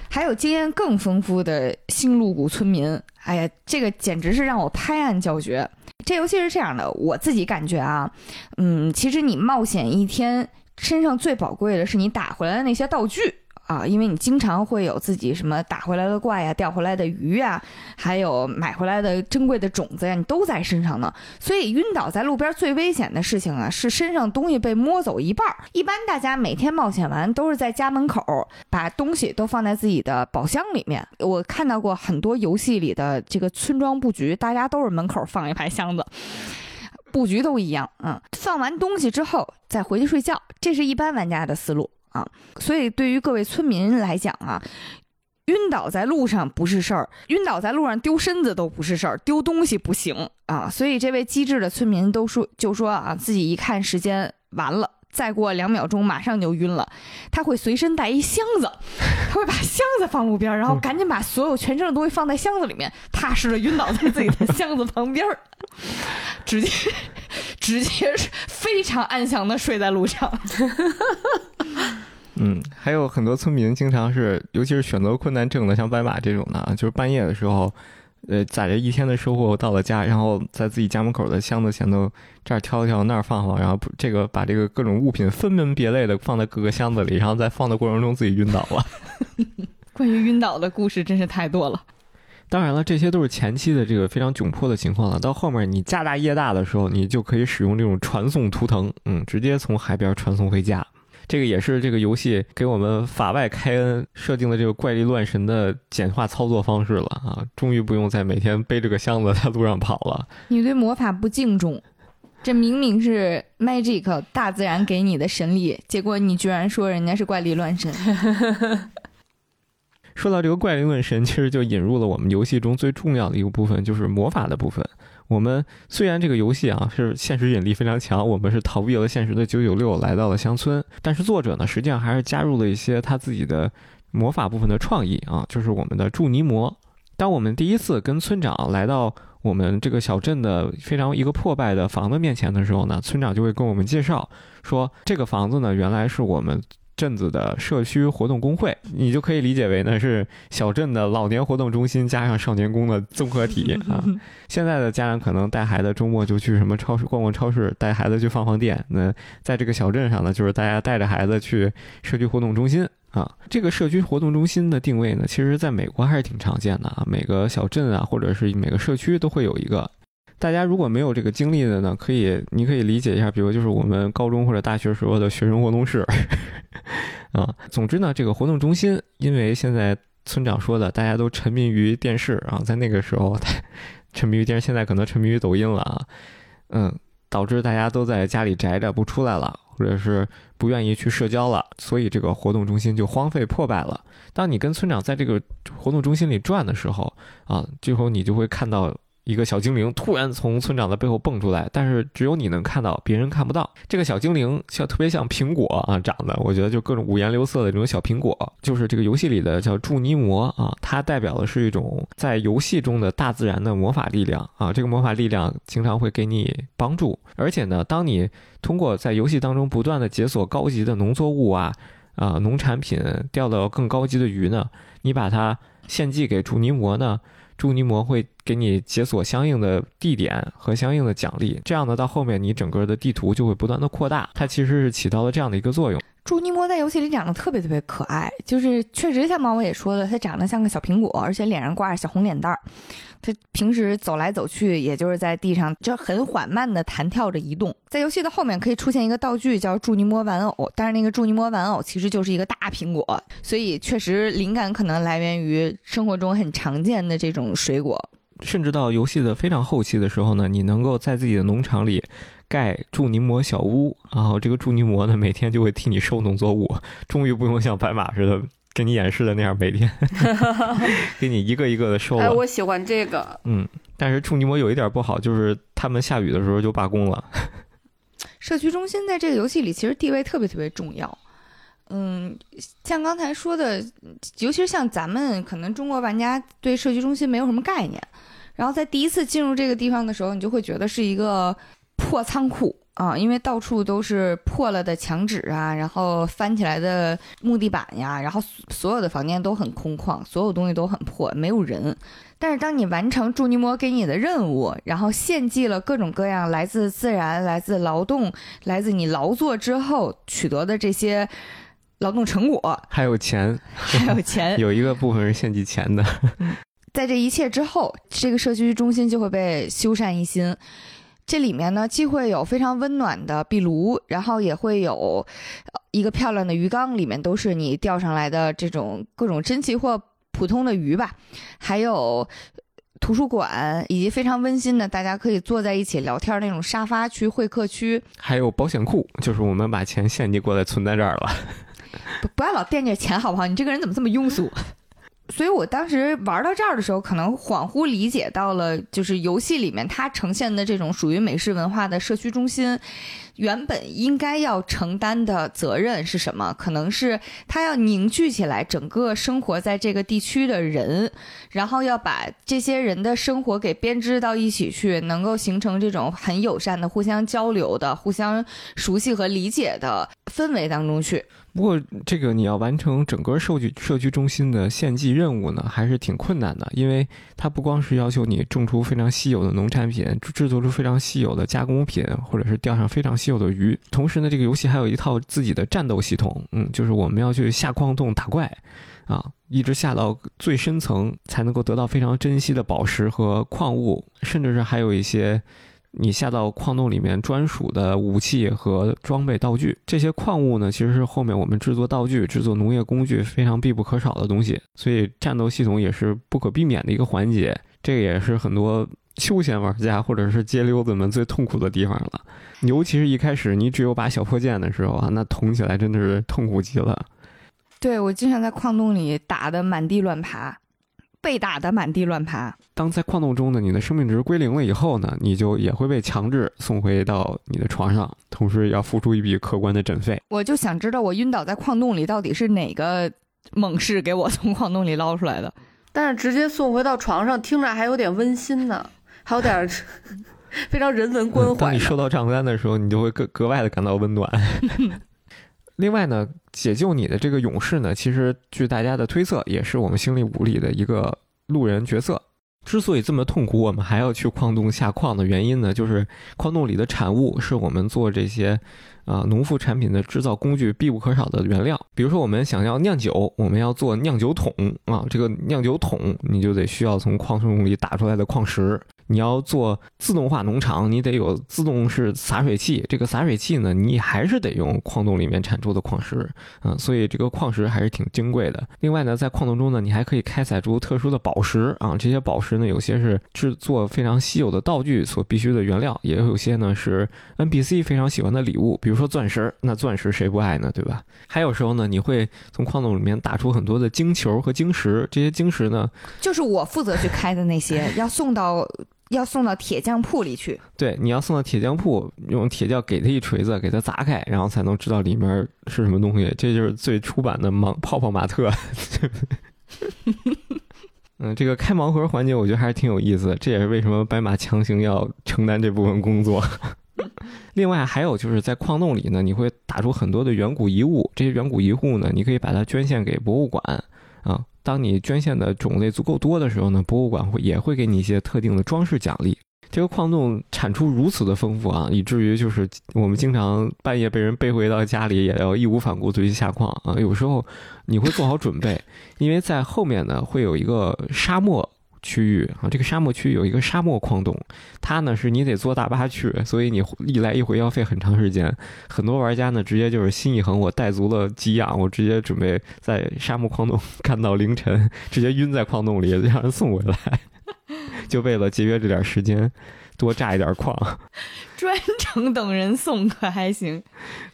还有经验更丰富的星露谷村民，哎呀，这个简直是让我拍案叫绝。这游戏是这样的，我自己感觉啊，嗯，其实你冒险一天，身上最宝贵的是你打回来的那些道具。啊，因为你经常会有自己什么打回来的怪呀、钓回来的鱼呀，还有买回来的珍贵的种子呀，你都在身上呢。所以晕倒在路边最危险的事情啊，是身上东西被摸走一半。一般大家每天冒险完都是在家门口把东西都放在自己的宝箱里面。我看到过很多游戏里的这个村庄布局，大家都是门口放一排箱子，布局都一样。嗯，放完东西之后再回去睡觉，这是一般玩家的思路。啊，所以对于各位村民来讲啊，晕倒在路上不是事儿，晕倒在路上丢身子都不是事儿，丢东西不行啊。所以这位机智的村民都说，就说啊，自己一看时间完了，再过两秒钟马上就晕了，他会随身带一箱子，他会把箱子放路边，然后赶紧把所有全身的东西放在箱子里面，踏实的晕倒在自己的 箱子旁边，直接直接是非常安详的睡在路上。嗯，还有很多村民经常是，尤其是选择困难症的，像白马这种的，就是半夜的时候，呃，载着一天的收获到了家，然后在自己家门口的箱子前头这儿挑挑那儿放放，然后这个把这个各种物品分门别类的放在各个箱子里，然后在放的过程中自己晕倒了。关于晕倒的故事真是太多了。当然了，这些都是前期的这个非常窘迫的情况了。到后面你家大业大的时候，你就可以使用这种传送图腾，嗯，直接从海边传送回家。这个也是这个游戏给我们法外开恩设定的这个怪力乱神的简化操作方式了啊！终于不用再每天背着个箱子在路上跑了。你对魔法不敬重，这明明是 magic 大自然给你的神力，结果你居然说人家是怪力乱神。说到这个怪力乱神，其实就引入了我们游戏中最重要的一个部分，就是魔法的部分。我们虽然这个游戏啊是现实引力非常强，我们是逃避了现实的九九六来到了乡村，但是作者呢实际上还是加入了一些他自己的魔法部分的创意啊，就是我们的祝尼魔。当我们第一次跟村长来到我们这个小镇的非常一个破败的房子面前的时候呢，村长就会跟我们介绍说，这个房子呢原来是我们。镇子的社区活动工会，你就可以理解为呢是小镇的老年活动中心加上少年宫的综合体 啊。现在的家长可能带孩子周末就去什么超市逛逛超市，带孩子去放放电。那在这个小镇上呢，就是大家带着孩子去社区活动中心啊。这个社区活动中心的定位呢，其实在美国还是挺常见的啊。每个小镇啊，或者是每个社区都会有一个。大家如果没有这个经历的呢，可以，你可以理解一下，比如就是我们高中或者大学时候的学生活动室，啊，总之呢，这个活动中心，因为现在村长说的，大家都沉迷于电视啊，在那个时候 沉迷于电视，现在可能沉迷于抖音了啊，嗯，导致大家都在家里宅着不出来了，或者是不愿意去社交了，所以这个活动中心就荒废破败了。当你跟村长在这个活动中心里转的时候啊，最后你就会看到。一个小精灵突然从村长的背后蹦出来，但是只有你能看到，别人看不到。这个小精灵像特别像苹果啊，长得我觉得就各种五颜六色的这种小苹果，就是这个游戏里的叫祝尼魔啊，它代表的是一种在游戏中的大自然的魔法力量啊。这个魔法力量经常会给你帮助，而且呢，当你通过在游戏当中不断的解锁高级的农作物啊啊农产品，钓到更高级的鱼呢，你把它献祭给祝尼魔呢。祝尼摩会给你解锁相应的地点和相应的奖励，这样呢，到后面你整个的地图就会不断的扩大。它其实是起到了这样的一个作用。祝尼魔在游戏里长得特别特别可爱，就是确实像猫猫也说的，它长得像个小苹果，而且脸上挂着小红脸蛋儿。它平时走来走去，也就是在地上就很缓慢的弹跳着移动。在游戏的后面可以出现一个道具叫祝尼魔玩偶，但是那个祝尼魔玩偶其实就是一个大苹果，所以确实灵感可能来源于生活中很常见的这种水果。甚至到游戏的非常后期的时候呢，你能够在自己的农场里盖祝尼魔小屋，然后这个祝尼魔呢每天就会替你收农作物，终于不用像白马似的。给你演示的那样，每天 给你一个一个的收哎，我喜欢这个。嗯，但是处女膜有一点不好，就是他们下雨的时候就罢工了。社区中心在这个游戏里其实地位特别特别重要。嗯，像刚才说的，尤其是像咱们可能中国玩家对社区中心没有什么概念，然后在第一次进入这个地方的时候，你就会觉得是一个破仓库啊，因为到处都是破了的墙纸啊，然后翻起来的木地板呀，然后所有的房间都很空旷，所有东西都很破，没有人。但是当你完成祝尼摩给你的任务，然后献祭了各种各样来自自然、来自劳动、来自你劳作之后取得的这些劳动成果，还有钱，还有钱，有一个部分是献祭钱的。在这一切之后，这个社区中心就会被修缮一新。这里面呢，既会有非常温暖的壁炉，然后也会有呃一个漂亮的鱼缸，里面都是你钓上来的这种各种珍奇或普通的鱼吧，还有图书馆，以及非常温馨的，大家可以坐在一起聊天那种沙发区、会客区。还有保险库，就是我们把钱献祭过来存在这儿了。不不要老惦记着钱好不好？你这个人怎么这么庸俗？所以我当时玩到这儿的时候，可能恍惚理解到了，就是游戏里面它呈现的这种属于美式文化的社区中心，原本应该要承担的责任是什么？可能是他要凝聚起来整个生活在这个地区的人，然后要把这些人的生活给编织到一起去，能够形成这种很友善的、互相交流的、互相熟悉和理解的氛围当中去。不过，这个你要完成整个社区社区中心的献祭任务呢，还是挺困难的，因为它不光是要求你种出非常稀有的农产品，制作出非常稀有的加工品，或者是钓上非常稀有的鱼。同时呢，这个游戏还有一套自己的战斗系统，嗯，就是我们要去下矿洞打怪，啊，一直下到最深层才能够得到非常珍惜的宝石和矿物，甚至是还有一些。你下到矿洞里面专属的武器和装备道具，这些矿物呢，其实是后面我们制作道具、制作农业工具非常必不可少的东西，所以战斗系统也是不可避免的一个环节。这个也是很多休闲玩家或者是街溜子们最痛苦的地方了，尤其是一开始你只有把小破剑的时候啊，那捅起来真的是痛苦极了。对我经常在矿洞里打的满地乱爬，被打的满地乱爬。当在矿洞中呢，你的生命值归零了以后呢，你就也会被强制送回到你的床上，同时要付出一笔可观的诊费。我就想知道，我晕倒在矿洞里到底是哪个猛士给我从矿洞里捞出来的？但是直接送回到床上，听着还有点温馨呢，还有点儿非常人文关嗯当。你收到账单的时候，你就会格格外的感到温暖。另外呢，解救你的这个勇士呢，其实据大家的推测，也是我们星力五里的一个路人角色。之所以这么痛苦，我们还要去矿洞下矿的原因呢，就是矿洞里的产物是我们做这些啊、农副产品的制造工具必不可少的原料。比如说，我们想要酿酒，我们要做酿酒桶啊，这个酿酒桶你就得需要从矿洞里打出来的矿石。你要做自动化农场，你得有自动式洒水器。这个洒水器呢，你还是得用矿洞里面产出的矿石，嗯，所以这个矿石还是挺金贵的。另外呢，在矿洞中呢，你还可以开采出特殊的宝石啊，这些宝石呢，有些是制作非常稀有的道具所必须的原料，也有些呢是 NPC 非常喜欢的礼物，比如说钻石。那钻石谁不爱呢，对吧？还有时候呢，你会从矿洞里面打出很多的晶球和晶石，这些晶石呢，就是我负责去开的那些，要送到要送到铁匠铺里去。对，你要送到铁匠铺，用铁匠给他一锤子，给他砸开，然后才能知道里面是什么东西。这就是最初版的盲泡泡玛特。嗯，这个开盲盒环节我觉得还是挺有意思的，这也是为什么白马强行要承担这部分工作。另外还有就是在矿洞里呢，你会打出很多的远古遗物，这些远古遗物呢，你可以把它捐献给博物馆啊。当你捐献的种类足够多的时候呢，博物馆会也会给你一些特定的装饰奖励。这个矿洞产出如此的丰富啊，以至于就是我们经常半夜被人背回到家里，也要义无反顾的去下矿啊。有时候你会做好准备，因为在后面呢会有一个沙漠区域啊，这个沙漠区域有一个沙漠矿洞，它呢是你得坐大巴去，所以你一来一回要费很长时间。很多玩家呢直接就是心一横，我带足了给养，我直接准备在沙漠矿洞干到凌晨，直接晕在矿洞里，让人送回来。就为了节约这点时间，多炸一点矿。专程等人送可还行？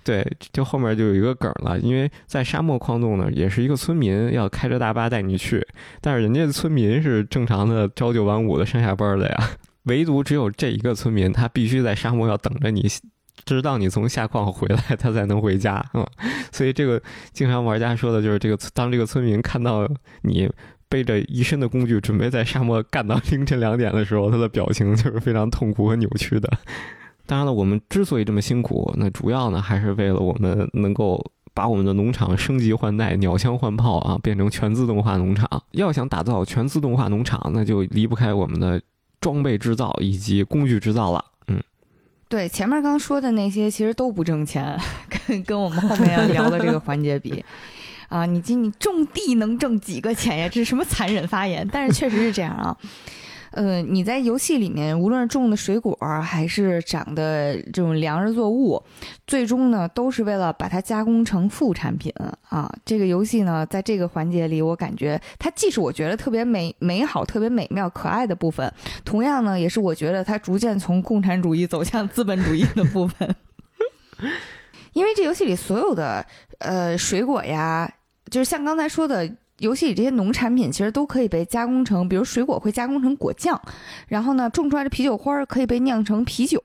对，就后面就有一个梗了，因为在沙漠矿洞呢，也是一个村民要开着大巴带你去，但是人家的村民是正常的朝九晚五的上下班的呀，唯独只有这一个村民，他必须在沙漠要等着你，直到你从下矿回来，他才能回家嗯，所以这个经常玩家说的就是，这个当这个村民看到你背着一身的工具，准备在沙漠干到凌晨两点的时候，他的表情就是非常痛苦和扭曲的。当然了，我们之所以这么辛苦，那主要呢还是为了我们能够把我们的农场升级换代、鸟枪换炮啊，变成全自动化农场。要想打造全自动化农场，那就离不开我们的装备制造以及工具制造了。嗯，对，前面刚说的那些其实都不挣钱，跟跟我们后面要聊的这个环节比，啊，你今你种地能挣几个钱呀？这是什么残忍发言？但是确实是这样啊。呃，你在游戏里面，无论是种的水果还是长的这种粮食作物，最终呢都是为了把它加工成副产品啊。这个游戏呢，在这个环节里，我感觉它既是我觉得特别美美好、特别美妙、可爱的部分，同样呢，也是我觉得它逐渐从共产主义走向资本主义的部分。因为这游戏里所有的呃水果呀，就是像刚才说的。游戏里这些农产品其实都可以被加工成，比如水果会加工成果酱，然后呢，种出来的啤酒花可以被酿成啤酒，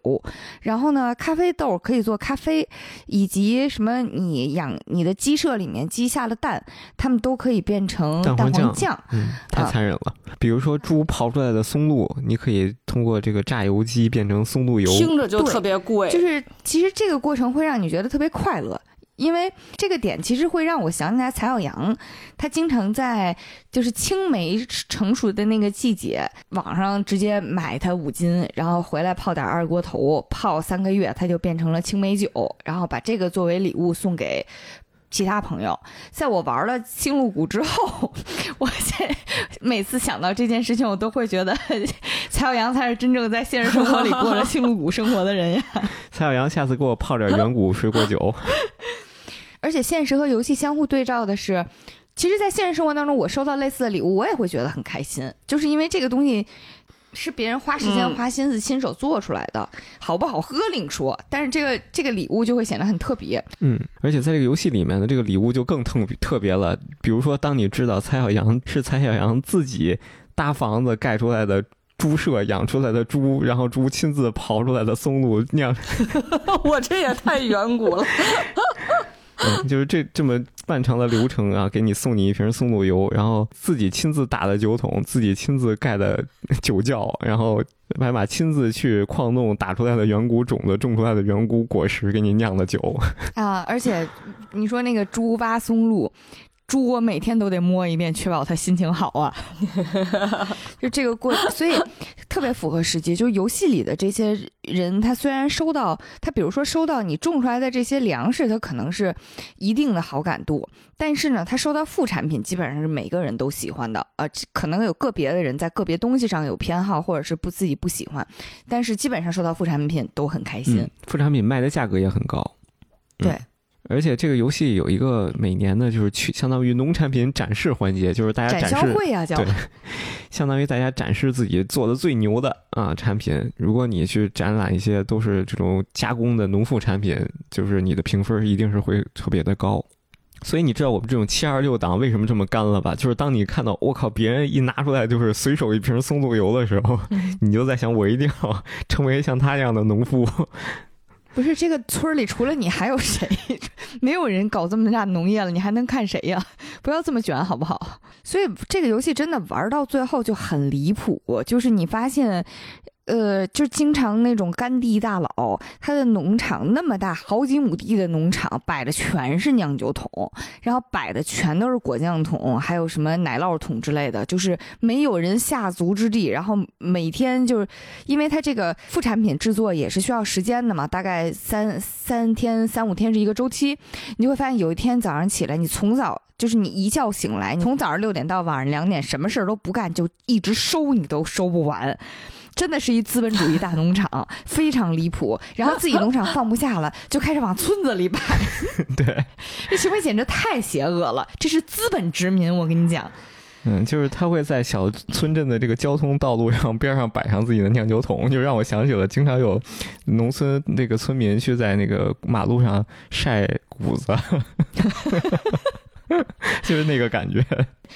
然后呢，咖啡豆可以做咖啡，以及什么你养你的鸡舍里面鸡下了蛋，它们都可以变成蛋黄酱。嗯，太残忍了。比如说猪刨出来的松露，你可以通过这个榨油机变成松露油，听着就特别贵。就是其实这个过程会让你觉得特别快乐。因为这个点其实会让我想起来蔡小阳，他经常在就是青梅成熟的那个季节，网上直接买它五斤，然后回来泡点二锅头，泡三个月，它就变成了青梅酒，然后把这个作为礼物送给其他朋友。在我玩了星露谷之后，我现每次想到这件事情，我都会觉得 蔡小阳才是真正在现实生活里过着星露谷生活的人呀。蔡小阳，下次给我泡点远古水果酒。而且现实和游戏相互对照的是，其实，在现实生活当中，我收到类似的礼物，我也会觉得很开心，就是因为这个东西是别人花时间、花心思亲手做出来的，好不好喝另说，但是这个这个礼物就会显得很特别。嗯，而且在这个游戏里面的这个礼物就更特特别了，比如说，当你知道蔡小阳是蔡小阳自己搭房子盖出来的猪舍养出来的猪，然后猪亲自刨出来的松露酿，我这也太远古了。就是这这么漫长的流程啊，给你送你一瓶松露油，然后自己亲自打的酒桶，自己亲自盖的 酒窖，然后白马亲自去矿洞打出来的远古种子，种出来的远古果实给你酿的酒 啊！而且你说那个猪挖松露。猪我每天都得摸一遍，确保它心情好啊。就这个过，所以特别符合实际。就是游戏里的这些人，他虽然收到他，比如说收到你种出来的这些粮食，他可能是一定的好感度，但是呢，他收到副产品基本上是每个人都喜欢的。呃，可能有个别的人在个别东西上有偏好，或者是不自己不喜欢，但是基本上收到副产品都很开心。副产品卖的价格也很高。对。而且这个游戏有一个每年的，就是去相当于农产品展示环节，就是大家展示会啊，对，相当于大家展示自己做的最牛的啊产品。如果你去展览一些都是这种加工的农副产品，就是你的评分一定是会特别的高。所以你知道我们这种七二六档为什么这么干了吧？就是当你看到我靠，别人一拿出来就是随手一瓶松露油的时候，你就在想，我一定要成为像他这样的农夫。不是这个村里除了你还有谁？没有人搞这么大农业了，你还能看谁呀？不要这么卷好不好？所以这个游戏真的玩到最后就很离谱，就是你发现。呃，就经常那种干地大佬，他的农场那么大，好几亩地的农场，摆的全是酿酒桶，然后摆的全都是果酱桶，还有什么奶酪桶之类的，就是没有人下足之地。然后每天就是，因为他这个副产品制作也是需要时间的嘛，大概三三天、三五天是一个周期。你就会发现，有一天早上起来，你从早就是你一觉醒来，你从早上六点到晚上两点，什么事儿都不干，就一直收，你都收不完。真的是一资本主义大农场，非常离谱。然后自己农场放不下了，就开始往村子里摆。对，这行为简直太邪恶了。这是资本殖民，我跟你讲。嗯，就是他会在小村镇的这个交通道路上边上摆上自己的酿酒桶，就让我想起了经常有农村那个村民去在那个马路上晒谷子，就是那个感觉。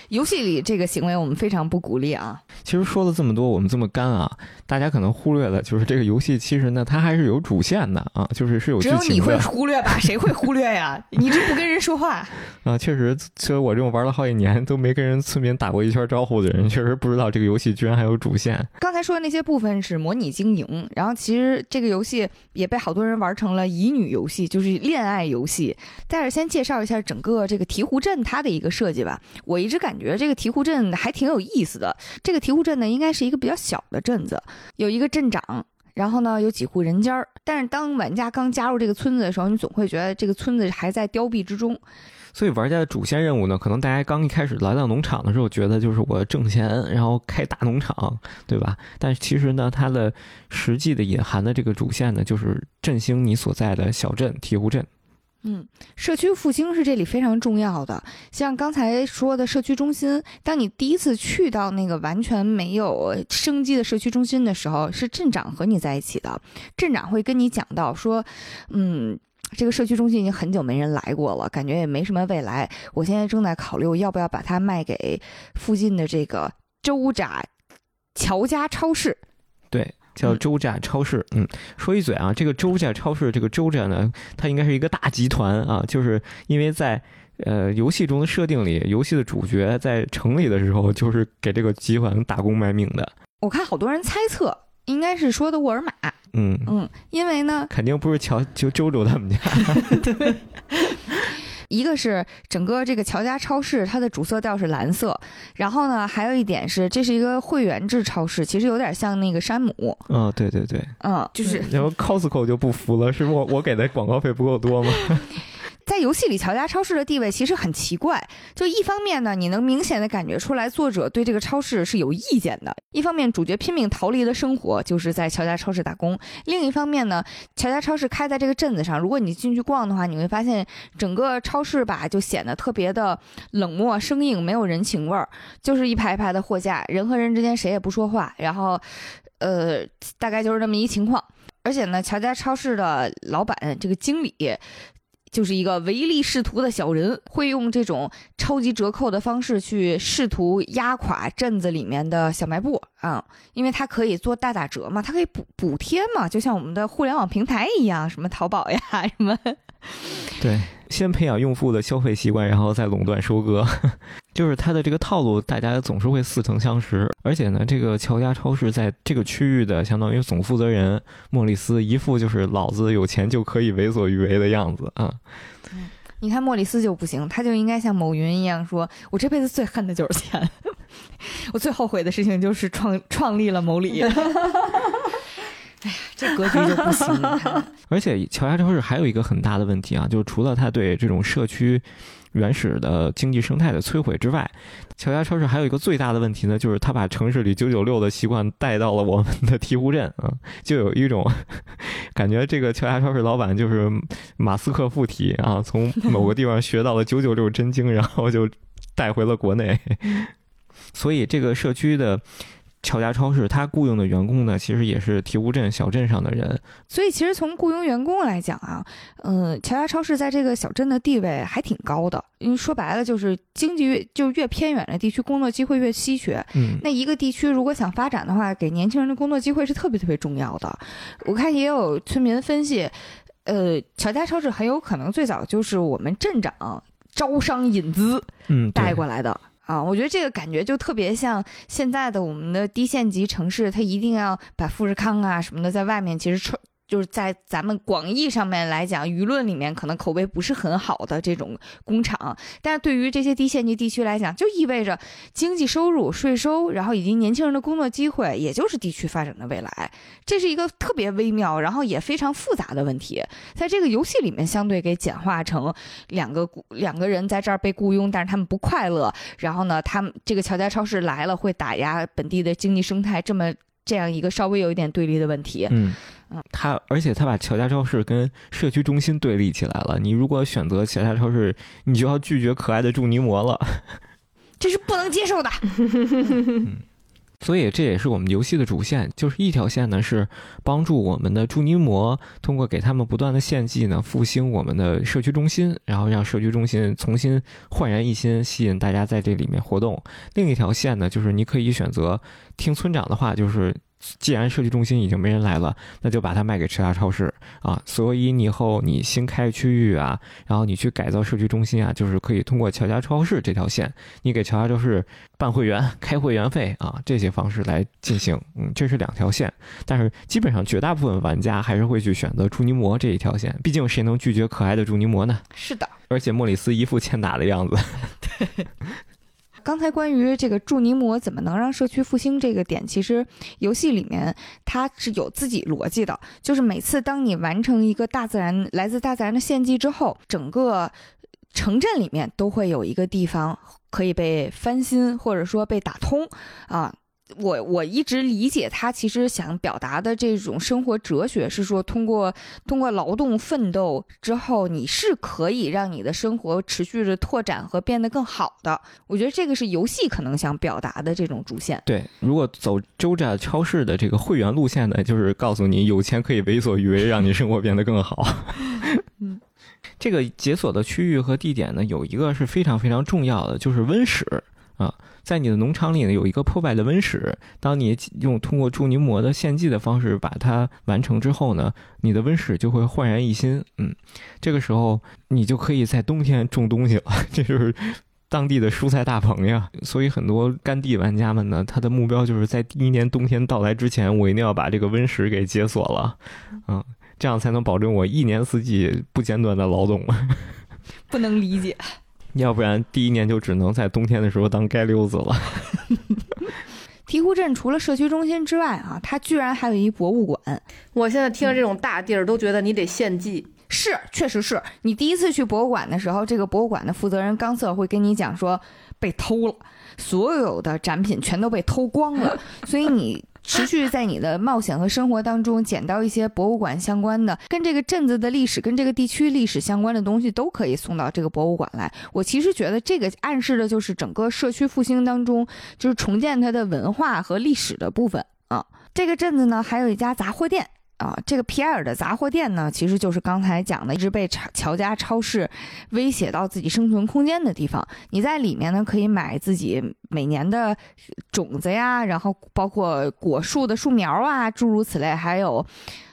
游戏里这个行为我们非常不鼓励啊。其实说了这么多，我们这么干啊，大家可能忽略了，就是这个游戏其实呢，它还是有主线的啊，就是是有只。有你会忽略吧？谁会忽略呀？你这不跟人说话，啊，确实，其实我这种玩了好几年都没跟人村民打过一圈招呼的人，确实不知道这个游戏居然还有主线。刚才说的那些部分是模拟经营，然后其实这个游戏也被好多人玩成了乙女游戏，就是恋爱游戏。但是先介绍一下整个这个鹈鹕镇它的一个设计吧。我一直感感觉这个醍醐镇还挺有意思的。这个醍醐镇呢，应该是一个比较小的镇子，有一个镇长。然后呢，有几户人家，但是当玩家刚加入这个村子的时候，你总会觉得这个村子还在凋敝之中。所以玩家的主线任务呢，可能大家刚一开始来到农场的时候，觉得就是我挣钱，然后开大农场，对吧？但是其实呢，它的实际的隐含的这个主线呢，就是振兴你所在的小镇醍醐镇。嗯，社区复兴是这里非常重要的。像刚才说的社区中心，当你第一次去到那个完全没有生机的社区中心的时候，是镇长和你在一起的。镇长会跟你讲到说，嗯，这个社区中心已经很久没人来过了，感觉也没什么未来。我现在正在考虑要不要把它卖给附近的这个周闸乔家超市。对，叫嗯周家超市。嗯，说一嘴啊，这个周家超市，这个周家呢，它应该是一个大集团啊，就是因为在呃游戏中的设定里，游戏的主角在城里的时候，就是给这个集团打工卖命的。我看好多人猜测应该是说的沃尔玛。嗯，嗯，因为呢，肯定不是乔就周周他们家。一个是整个这个乔家超市，它的主色调是蓝色，然后呢，还有一点是这是一个会员制超市，其实有点像那个山姆，嗯，对对对。嗯，就是然后 Costco 就不服了，是我我给的广告费不够多吗？在游戏里乔家超市的地位其实很奇怪，就一方面呢，你能明显的感觉出来作者对这个超市是有意见的；一方面，主角拼命逃离的生活就是在乔家超市打工；另一方面呢，乔家超市开在这个镇子上，如果你进去逛的话，你会发现整个超市吧就显得特别的冷漠生硬，没有人情味儿，就是一排排的货架，人和人之间谁也不说话，然后，呃，大概就是这么一情况。而且呢，乔家超市的老板这个经理。就是一个唯利是图的小人，会用这种超级折扣的方式去试图压垮镇子里面的小卖部啊，因为他可以做大打折嘛，它可以补补贴嘛，就像我们的互联网平台一样，什么淘宝呀，什么对，先培养用户的消费习惯，然后再垄断收割，就是它的这个套路，大家总是会似曾相识。而且呢，这个乔家超市在这个区域的相当于总负责人莫里斯，一副就是老子有钱就可以为所欲为的样子啊。你看莫里斯就不行，他就应该像某云一样说：“我这辈子最恨的就是钱，我最后悔的事情就是创创立了某里。”哎呀，这格局就不行。而且乔家超市还有一个很大的问题啊，就是除了它对这种社区原始的经济生态的摧毁之外，乔家超市还有一个最大的问题呢，就是它把城市里九九六的习惯带到了我们的醍醐镇啊，就有一种 感觉，这个乔家超市老板就是马斯克附体啊，从某个地方学到了九九六真经，然后就带回了国内，所以这个社区的。乔家超市，它雇佣的员工呢，其实也是醍醐镇小镇上的人，所以其实从雇佣员工来讲啊，嗯、乔家超市在这个小镇的地位还挺高的，因为说白了就是经济越就越偏远的地区，工作机会越稀缺。嗯，那一个地区如果想发展的话，给年轻人的工作机会是特别特别重要的。我看也有村民分析，呃，乔家超市很有可能最早就是我们镇长招商引资嗯，带过来的。啊，我觉得这个感觉就特别像现在的我们的低县级城市，它一定要把富士康啊什么的在外面，其实就是在咱们广义上面来讲，舆论里面可能口碑不是很好的这种工厂，但是对于这些低县级地区来讲，就意味着经济收入、税收，然后以及年轻人的工作机会，也就是地区发展的未来。这是一个特别微妙，然后也非常复杂的问题，在这个游戏里面相对给简化成两个两个人在这儿被雇佣，但是他们不快乐，然后呢，他们这个乔家超市来了会打压本地的经济生态，这么这样一个稍微有一点对立的问题。嗯嗯，他而且他把乔家超市跟社区中心对立起来了。你如果选择乔家超市，你就要拒绝可爱的祝尼摩了。这是不能接受的。所以这也是我们游戏的主线，就是一条线呢是帮助我们的朱尼摩通过给他们不断的献祭呢，复兴我们的社区中心，然后让社区中心重新焕然一新，吸引大家在这里面活动。另一条线呢，就是你可以选择听村长的话，就是。既然社区中心已经没人来了，那就把它卖给其他超市啊。所以你以后你新开区域啊，然后你去改造社区中心啊，就是可以通过乔家超市这条线，你给乔家超市办会员、开会员费啊这些方式来进行。嗯，这是两条线，但是基本上绝大部分玩家还是会去选择朱尼摩这一条线，毕竟谁能拒绝可爱的朱尼摩呢？是的，而且莫里斯一副欠打的样子。对。刚才关于这个祝尼摩怎么能让社区复兴这个点，其实游戏里面它是有自己逻辑的。就是每次当你完成一个大自然来自大自然的献祭之后，整个城镇里面都会有一个地方可以被翻新，或者说被打通啊。我我一直理解他其实想表达的这种生活哲学是说，通过通过劳动奋斗之后，你是可以让你的生活持续的拓展和变得更好的。我觉得这个是游戏可能想表达的这种主线。对，如果走周家超市的这个会员路线呢，就是告诉你有钱可以为所欲为，让你生活变得更好。嗯，这个解锁的区域和地点呢，有一个是非常非常重要的，就是温室啊。在你的农场里呢，有一个破败的温室。当你用通过祝尼摩的献祭的方式把它完成之后呢，你的温室就会焕然一新。嗯，这个时候你就可以在冬天种东西了，这就是当地的蔬菜大棚呀。所以很多干地玩家们呢，他的目标就是在第一年冬天到来之前，我一定要把这个温室给解锁了。嗯，这样才能保证我一年四季不间断的劳动。不能理解。要不然第一年就只能在冬天的时候当街溜子了。醍醐镇除了社区中心之外啊，它居然还有一博物馆。我现在听着这种大地儿，都觉得你得献祭。是，确实是你第一次去博物馆的时候，这个博物馆的负责人冈瑟会跟你讲说被偷了，所有的展品全都被偷光了，所以你。持续在你的冒险和生活当中捡到一些博物馆相关的，跟这个镇子的历史、跟这个地区历史相关的东西，都可以送到这个博物馆来。我其实觉得这个暗示的就是整个社区复兴当中，就是重建它的文化和历史的部分啊。这个镇子呢，还有一家杂货店。啊，这个皮埃尔的杂货店呢，其实就是刚才讲的，一直被乔家超市威胁到自己生存空间的地方。你在里面呢，可以买自己每年的种子呀，然后包括果树的树苗啊，诸如此类，还有。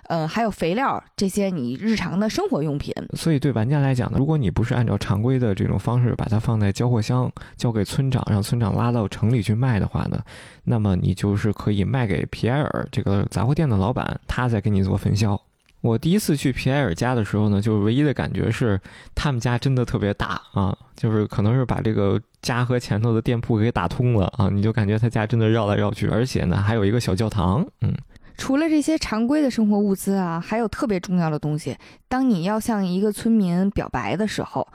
呃，还有肥料这些你日常的生活用品。所以对玩家来讲呢，如果你不是按照常规的这种方式把它放在交货箱交给村长，让村长拉到城里去卖的话呢，那么你就是可以卖给皮埃尔这个杂货店的老板，他再给你做分销。我第一次去皮埃尔家的时候呢，就是唯一的感觉是他们家真的特别大啊，就是可能是把这个家和前头的店铺给打通了啊，你就感觉他家真的绕来绕去，而且呢还有一个小教堂，嗯。除了这些常规的生活物资啊，还有特别重要的东西。当你要向一个村民表白的时候，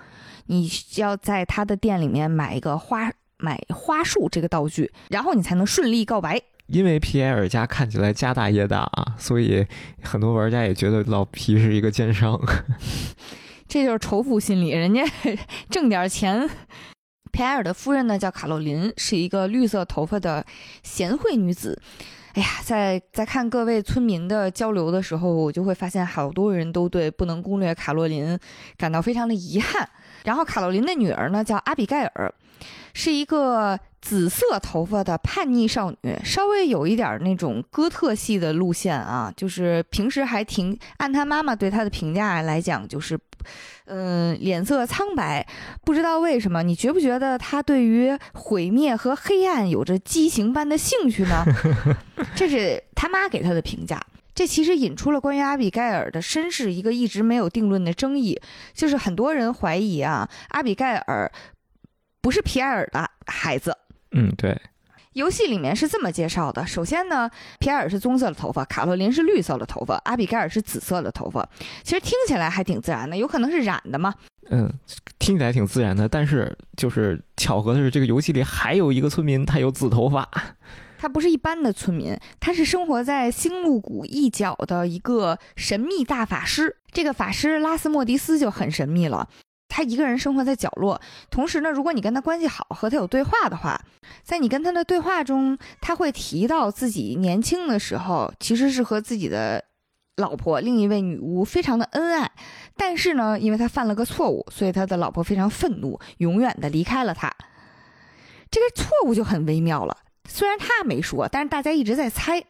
你要在他的店里面买一个花买花束这个道具，然后你才能顺利告白。因为皮埃尔家看起来家大业大啊，所以很多玩家也觉得老皮是一个奸商。这就是仇富心理，人家 挣点钱。皮埃尔的夫人呢叫卡洛琳，是一个绿色头发的贤惠女子。哎呀，在在看各位村民的交流的时候，我就会发现好多人都对不能攻略卡洛琳感到非常的遗憾。然后卡洛琳的女儿呢叫阿比盖尔，是一个紫色头发的叛逆少女，稍微有一点那种哥特系的路线啊，就是平时还挺按她妈妈对她的评价来讲，就是。嗯，脸色苍白，不知道为什么。你觉不觉得她对于毁灭和黑暗有着畸形般的兴趣呢？这是他妈给他的评价。这其实引出了关于阿比盖尔的身世一个一直没有定论的争议，就是很多人怀疑啊，阿比盖尔不是皮埃尔的孩子。嗯，对。游戏里面是这么介绍的：首先呢，皮埃尔是棕色的头发，卡洛琳是绿色的头发，阿比盖尔是紫色的头发。其实听起来还挺自然的，有可能是染的嘛？嗯，听起来挺自然的，但是就是巧合的是，这个游戏里还有一个村民，他有紫头发。他不是一般的村民，他是生活在星露谷一角的一个神秘大法师。这个法师拉斯莫迪斯就很神秘了。他一个人生活在角落。同时呢，如果你跟他关系好，和他有对话的话，在你跟他的对话中，他会提到自己年轻的时候其实是和自己的老婆另一位女巫非常的恩爱，但是呢，因为他犯了个错误，所以他的老婆非常愤怒，永远的离开了他。这个错误就很微妙了，虽然他没说，但是大家一直在猜。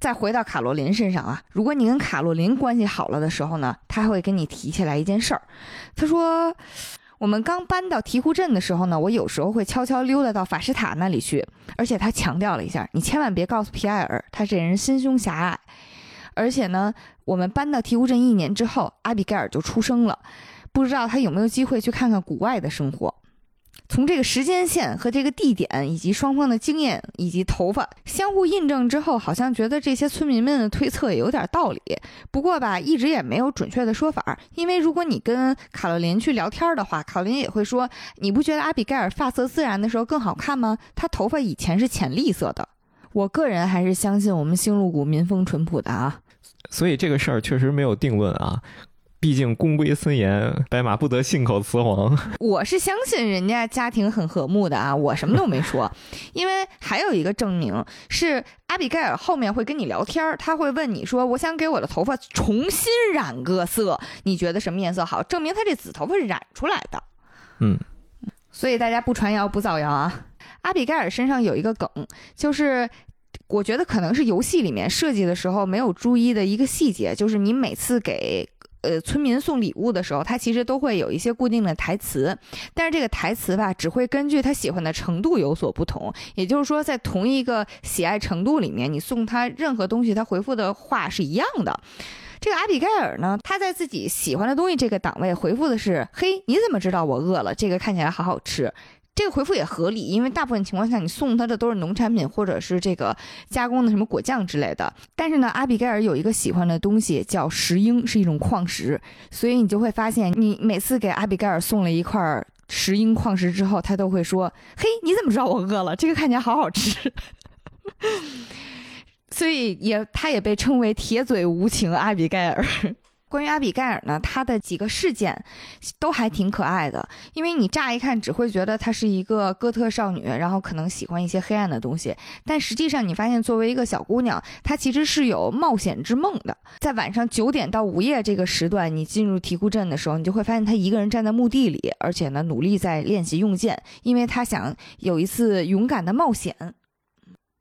再回到卡洛琳身上啊，如果你跟卡洛琳关系好了的时候呢，他会跟你提起来一件事儿。他说，我们刚搬到提库镇的时候呢，我有时候会悄悄溜达到法师塔那里去，而且他强调了一下，你千万别告诉皮埃尔，他这人心胸狭隘。而且呢，我们搬到提库镇一年之后，阿比盖尔就出生了，不知道他有没有机会去看看谷外的生活。从这个时间线和这个地点，以及双方的经验以及头发相互印证之后，好像觉得这些村民们的推测也有点道理。不过吧，一直也没有准确的说法。因为如果你跟卡洛琳去聊天的话，卡洛琳也会说：“你不觉得阿比盖尔发色自然的时候更好看吗？她头发以前是浅绿色的。”我个人还是相信我们星露谷民风淳朴的啊。所以这个事儿确实没有定论啊。毕竟宫规森严，白马不得信口雌黄。我是相信人家家庭很和睦的啊，我什么都没说。因为还有一个证明是阿比盖尔后面会跟你聊天，他会问你说：“我想给我的头发重新染个色，你觉得什么颜色好？”证明他这紫头发是染出来的。嗯，所以大家不传谣不造谣啊。阿比盖尔身上有一个梗，就是我觉得可能是游戏里面设计的时候没有注意的一个细节，就是你每次给。呃，村民送礼物的时候，他其实都会有一些固定的台词，但是这个台词吧，只会根据他喜欢的程度有所不同。也就是说，在同一个喜爱程度里面，你送他任何东西，他回复的话是一样的。这个阿比盖尔呢，他在自己喜欢的东西这个档位回复的是：“嘿，你怎么知道我饿了？这个看起来好好吃。”这个回复也合理，因为大部分情况下你送他的都是农产品或者是这个加工的什么果酱之类的。但是呢，阿比盖尔有一个喜欢的东西叫石英，是一种矿石，所以你就会发现，你每次给阿比盖尔送了一块石英矿石之后，他都会说：“嘿，你怎么知道我饿了？这个看起来好好吃。”所以也，他也被称为铁嘴无情阿比盖尔。关于阿比盖尔呢，他的几个事件都还挺可爱的，因为你乍一看只会觉得她是一个哥特少女，然后可能喜欢一些黑暗的东西，但实际上你发现作为一个小姑娘，她其实是有冒险之梦的。在晚上九点到午夜这个时段，你进入提库镇的时候，你就会发现她一个人站在墓地里，而且呢努力在练习用剑，因为她想有一次勇敢的冒险。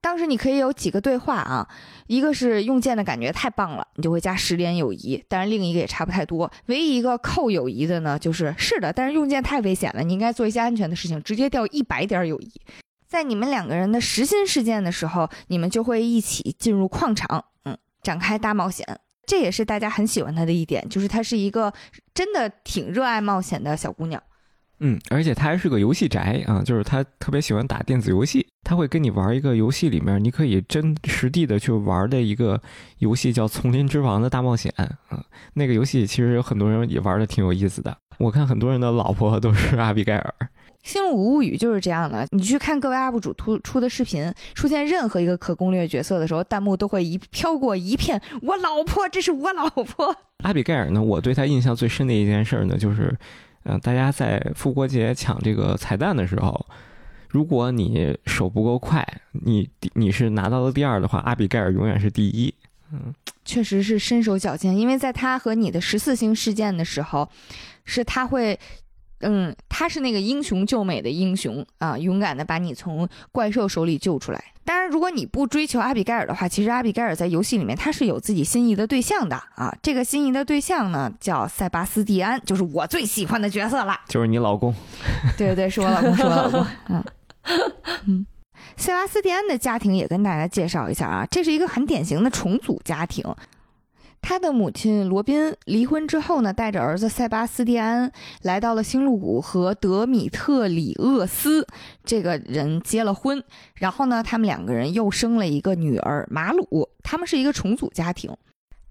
当时你可以有几个对话啊，一个是用剑的感觉太棒了，你就会加十点友谊，当然另一个也差不太多。唯一一个扣友谊的呢，就是是的，但是用剑太危险了，你应该做一些安全的事情，直接掉一百点友谊。在你们两个人的实心事件的时候，你们就会一起进入矿场，嗯，展开大冒险。这也是大家很喜欢她的一点，就是她是一个真的挺热爱冒险的小姑娘。嗯，而且他还是个游戏宅啊，就是他特别喜欢打电子游戏。他会跟你玩一个游戏，里面你可以真实地的去玩的一个游戏，叫《丛林之王的大冒险》啊。那个游戏其实有很多人也玩的挺有意思的。我看很多人的老婆都是阿比盖尔。《星露谷物语》就是这样的，你去看各位 UP 主出出的视频，出现任何一个可攻略角色的时候，弹幕都会一飘过一片“我老婆，这是我老婆”。阿比盖尔呢，我对他印象最深的一件事呢，就是。嗯，大家在复活节抢这个彩蛋的时候，如果你手不够快，你你是拿到了第二的话，阿比盖尔永远是第一。嗯，确实是身手矫健，因为在他和你的十四星事件的时候，是他会，嗯，他是那个英雄救美的英雄啊，勇敢的把你从怪兽手里救出来。当然，如果你不追求阿比盖尔的话，其实阿比盖尔在游戏里面他是有自己心仪的对象的啊。这个心仪的对象呢，叫塞巴斯蒂安，就是我最喜欢的角色了。就是你老公？对对对，是我老公，是我老公。嗯嗯，塞巴斯蒂安的家庭也跟大家介绍一下啊，这是一个很典型的重组家庭。他的母亲罗宾离婚之后呢，带着儿子塞巴斯蒂安来到了星露谷，和德米特里厄斯这个人结了婚。然后呢，他们两个人又生了一个女儿马鲁。他们是一个重组家庭。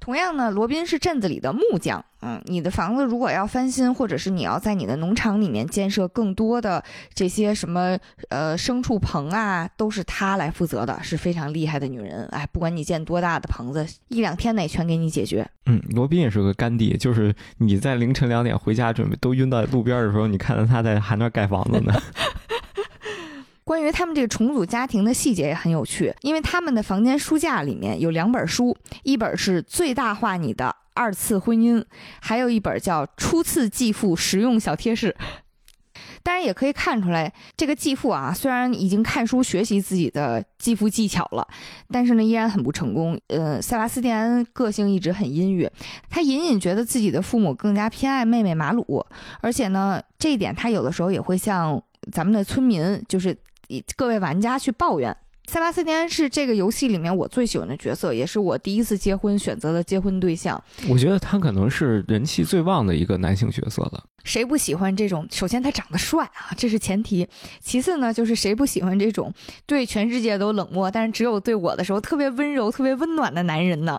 同样呢，罗宾是镇子里的木匠。嗯，你的房子如果要翻新，或者是你要在你的农场里面建设更多的这些什么呃牲畜棚啊，都是他来负责的，是非常厉害的女人。哎，不管你建多大的棚子，一两天内全给你解决。嗯，罗宾也是个干弟，就是你在凌晨两点回家准备都晕到路边的时候，你看到他在还那盖房子呢。关于他们这个重组家庭的细节也很有趣，因为他们的房间书架里面有两本书，一本是最大化你的二次婚姻，还有一本叫初次继父实用小贴士。当然也可以看出来，这个继父啊，虽然已经看书学习自己的继父技巧了，但是呢，依然很不成功。呃，塞巴斯蒂安个性一直很阴郁，他隐隐觉得自己的父母更加偏爱妹妹马鲁，而且呢，这一点他有的时候也会向咱们的村民，就是。各位玩家去抱怨，塞巴斯蒂安是这个游戏里面我最喜欢的角色，也是我第一次结婚选择的结婚对象。我觉得他可能是人气最旺的一个男性角色了。谁不喜欢这种？首先他长得帅啊，这是前提。其次呢，就是谁不喜欢这种对全世界都冷漠，但是只有对我的时候特别温柔、特别温暖的男人呢？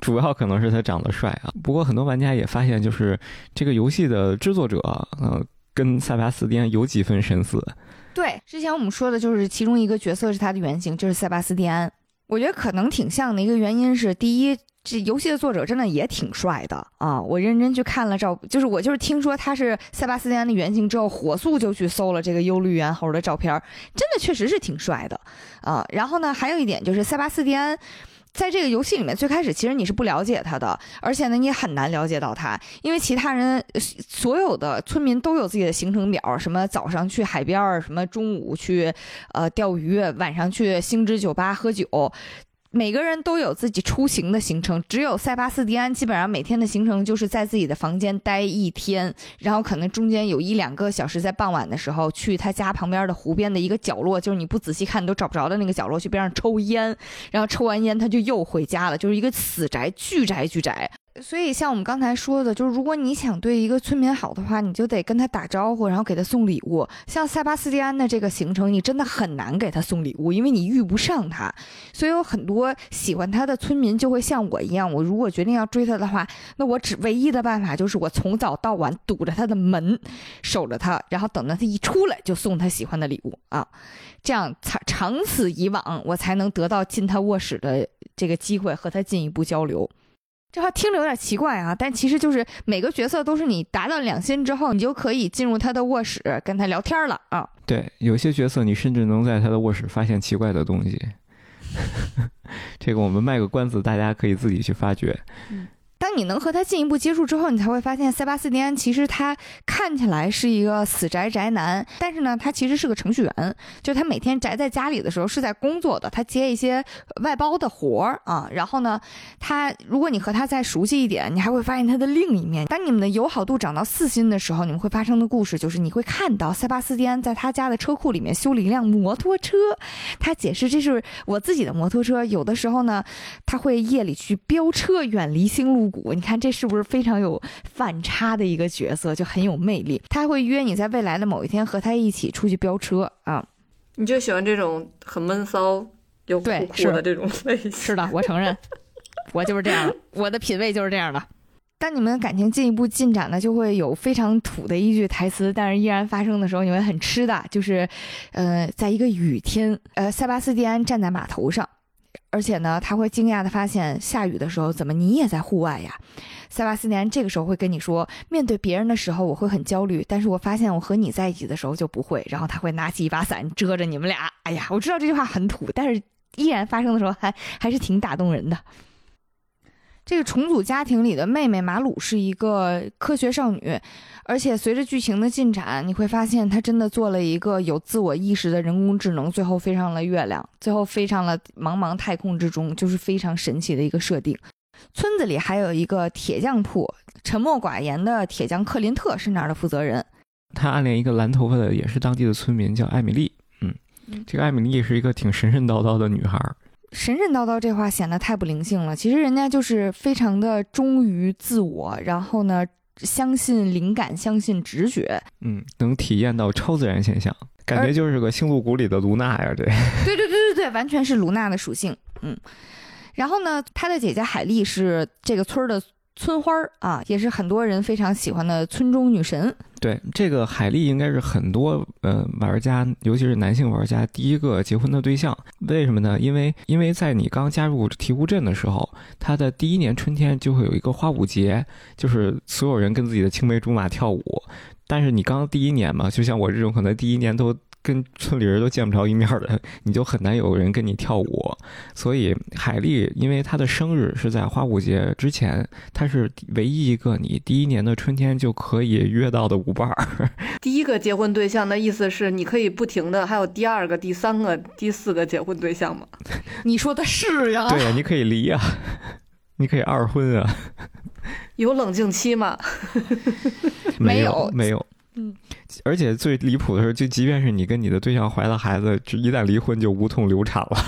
主要可能是他长得帅啊。不过很多玩家也发现，就是这个游戏的制作者，呃，跟塞巴斯蒂安有几分神似。对，之前我们说的就是其中一个角色是他的原型，就是塞巴斯蒂安。我觉得可能挺像的一个原因是，第一，这游戏的作者真的也挺帅的啊！我认真去看了照，就是我就是听说他是塞巴斯蒂安的原型之后，火速就去搜了这个忧虑猿猴的照片，真的确实是挺帅的啊。然后呢，还有一点就是塞巴斯蒂安。在这个游戏里面，最开始其实你是不了解他的，而且呢，你也很难了解到他，因为其他人所有的村民都有自己的行程表，什么早上去海边，什么中午去呃钓鱼，晚上去星之酒吧喝酒。每个人都有自己出行的行程，只有塞巴斯蒂安基本上每天的行程就是在自己的房间待一天，然后可能中间有一两个小时在傍晚的时候去他家旁边的湖边的一个角落，就是你不仔细看你都找不着的那个角落去边上抽烟，然后抽完烟他就又回家了，就是一个死宅，巨宅巨宅。所以，像我们刚才说的，就是如果你想对一个村民好的话，你就得跟他打招呼，然后给他送礼物。像塞巴斯蒂安的这个行程，你真的很难给他送礼物，因为你遇不上他。所以有很多喜欢他的村民就会像我一样，我如果决定要追他的话，那我只唯一的办法就是我从早到晚堵着他的门，守着他，然后等到他一出来就送他喜欢的礼物啊，这样长长此以往，我才能得到进他卧室的这个机会，和他进一步交流。这话听着有点奇怪啊，但其实就是每个角色都是你达到两星之后，你就可以进入他的卧室跟他聊天了啊。对，有些角色你甚至能在他的卧室发现奇怪的东西。这个我们卖个关子，大家可以自己去发掘。当你能和他进一步接触之后，你才会发现塞巴斯蒂安其实他看起来是一个死宅宅男，但是呢，他其实是个程序员。就他每天宅在家里的时候是在工作的，他接一些外包的活儿啊。然后呢，他如果你和他再熟悉一点，你还会发现他的另一面。当你们的友好度涨到四星的时候，你们会发生的故事就是你会看到塞巴斯蒂安在他家的车库里面修了一辆摩托车。他解释这是我自己的摩托车。有的时候呢，他会夜里去飙车，远离星路。你看这是不是非常有反差的一个角色，就很有魅力。他会约你在未来的某一天和他一起出去飙车啊！你就喜欢这种很闷骚又酷酷的这种类型？是的，我承认，我就是这样，我的品味就是这样的。当你们感情进一步进展呢，就会有非常土的一句台词，但是依然发生的时候，你会很吃的，就是，呃，在一个雨天，呃，塞巴斯蒂安站在码头上。而且呢，他会惊讶的发现，下雨的时候，怎么你也在户外呀？塞巴斯蒂安这个时候会跟你说，面对别人的时候我会很焦虑，但是我发现我和你在一起的时候就不会。然后他会拿起一把伞遮着你们俩。哎呀，我知道这句话很土，但是依然发生的时候还还是挺打动人的。这个重组家庭里的妹妹马鲁是一个科学少女，而且随着剧情的进展，你会发现她真的做了一个有自我意识的人工智能，最后飞上了月亮，最后飞上了茫茫太空之中，就是非常神奇的一个设定。村子里还有一个铁匠铺，沉默寡言的铁匠克林特是那儿的负责人。他暗恋一个蓝头发的，也是当地的村民，叫艾米丽。嗯，这个艾米丽是一个挺神神叨叨的女孩。神神叨叨这话显得太不灵性了。其实人家就是非常的忠于自我，然后呢，相信灵感，相信直觉。嗯，能体验到超自然现象，感觉就是个星露谷里的卢娜呀。对，对对对对对，完全是卢娜的属性。嗯。然后呢，他的姐姐海丽是这个村儿的村花儿啊，也是很多人非常喜欢的村中女神。对，这个海莉应该是很多呃玩家，尤其是男性玩家第一个结婚的对象。为什么呢？因为因为在你刚加入醍醐镇的时候，它的第一年春天就会有一个花舞节，就是所有人跟自己的青梅竹马跳舞。但是你刚第一年嘛，就像我这种可能第一年都。跟村里人都见不着一面的，你就很难有人跟你跳舞。所以海丽，因为她的生日是在花舞节之前，她是唯一一个你第一年的春天就可以约到的舞伴儿。第一个结婚对象的意思是，你可以不停的还有第二个、第三个、第四个结婚对象吗？你说的是呀？对呀，你可以离呀，你可以二婚啊。有冷静期吗？没有，没有。嗯，而且最离谱的是，就即便是你跟你的对象怀了孩子，就一旦离婚就无痛流产了。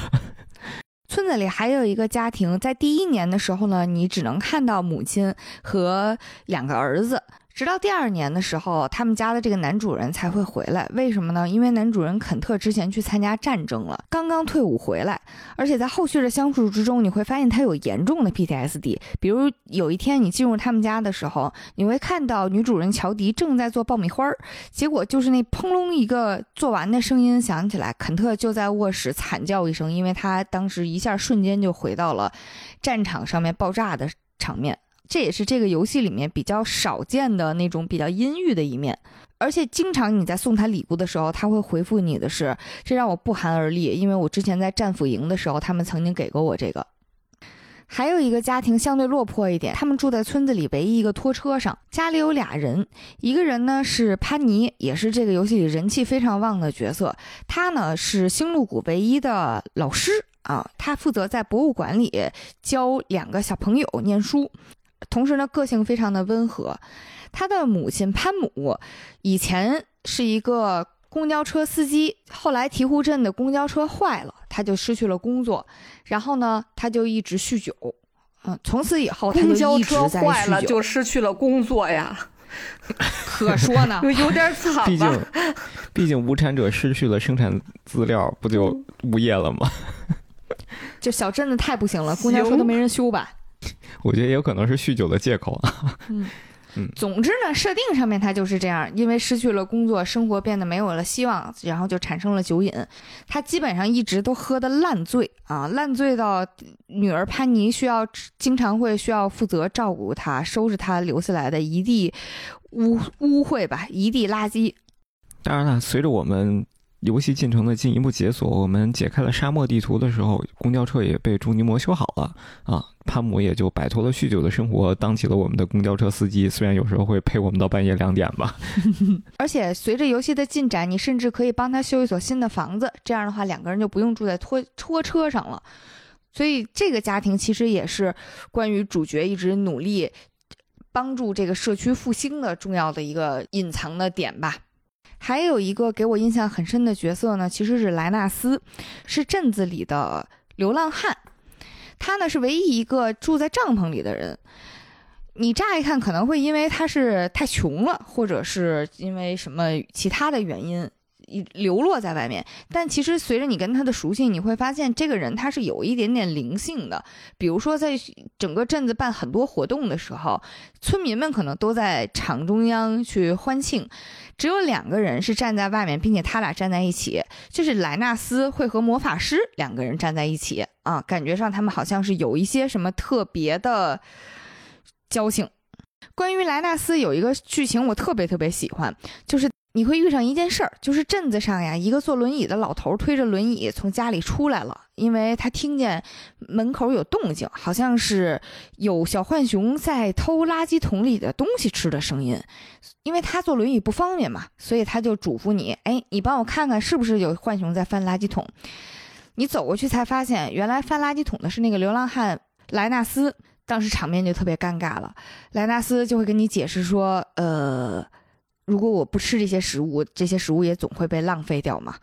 村子里还有一个家庭，在第一年的时候呢，你只能看到母亲和两个儿子。直到第二年的时候，他们家的这个男主人才会回来。为什么呢？因为男主人肯特之前去参加战争了，刚刚退伍回来，而且在后续的相处之中，你会发现他有严重的 PTSD。比如有一天你进入他们家的时候，你会看到女主人乔迪正在做爆米花儿，结果就是那砰隆一个做完的声音响起来，肯特就在卧室惨叫一声，因为他当时一下瞬间就回到了战场上面爆炸的场面。这也是这个游戏里面比较少见的那种比较阴郁的一面，而且经常你在送他礼物的时候，他会回复你的是，这让我不寒而栗，因为我之前在战俘营的时候，他们曾经给过我这个。还有一个家庭相对落魄一点，他们住在村子里唯一一个拖车上，家里有俩人，一个人呢是潘尼，也是这个游戏里人气非常旺的角色，他呢是星露谷唯一的老师啊，他负责在博物馆里教两个小朋友念书。同时呢，个性非常的温和。他的母亲潘母以前是一个公交车司机，后来醍醐镇的公交车坏了，他就失去了工作。然后呢，他就一直酗酒。嗯，从此以后，公交车坏了就失去了工作呀？可说呢，有点惨。毕竟，毕竟无产者失去了生产资料，不就无业了吗？这小镇子太不行了，公交车都没人修吧？我觉得也有可能是酗酒的借口啊。嗯嗯，总之呢，设定上面他就是这样，因为失去了工作，生活变得没有了希望，然后就产生了酒瘾。他基本上一直都喝的烂醉啊，烂醉到女儿潘妮需要经常会需要负责照顾他，收拾他留下来的一地污污秽吧，一地垃圾。当然了，随着我们。游戏进程的进一步解锁，我们解开了沙漠地图的时候，公交车也被朱尼摩修好了啊，潘姆也就摆脱了酗酒的生活，当起了我们的公交车司机。虽然有时候会陪我们到半夜两点吧。而且随着游戏的进展，你甚至可以帮他修一所新的房子，这样的话两个人就不用住在拖拖车上了。所以这个家庭其实也是关于主角一直努力帮助这个社区复兴的重要的一个隐藏的点吧。还有一个给我印象很深的角色呢，其实是莱纳斯，是镇子里的流浪汉。他呢是唯一一个住在帐篷里的人。你乍一看可能会因为他是太穷了，或者是因为什么其他的原因。流落在外面，但其实随着你跟他的熟悉，你会发现这个人他是有一点点灵性的。比如说，在整个镇子办很多活动的时候，村民们可能都在场中央去欢庆，只有两个人是站在外面，并且他俩站在一起，就是莱纳斯会和魔法师两个人站在一起啊，感觉上他们好像是有一些什么特别的交情。关于莱纳斯有一个剧情我特别特别喜欢，就是。你会遇上一件事儿，就是镇子上呀，一个坐轮椅的老头推着轮椅从家里出来了，因为他听见门口有动静，好像是有小浣熊在偷垃圾桶里的东西吃的声音。因为他坐轮椅不方便嘛，所以他就嘱咐你：“哎，你帮我看看是不是有浣熊在翻垃圾桶。”你走过去才发现，原来翻垃圾桶的是那个流浪汉莱纳斯。当时场面就特别尴尬了，莱纳斯就会跟你解释说：“呃。”如果我不吃这些食物，这些食物也总会被浪费掉嘛。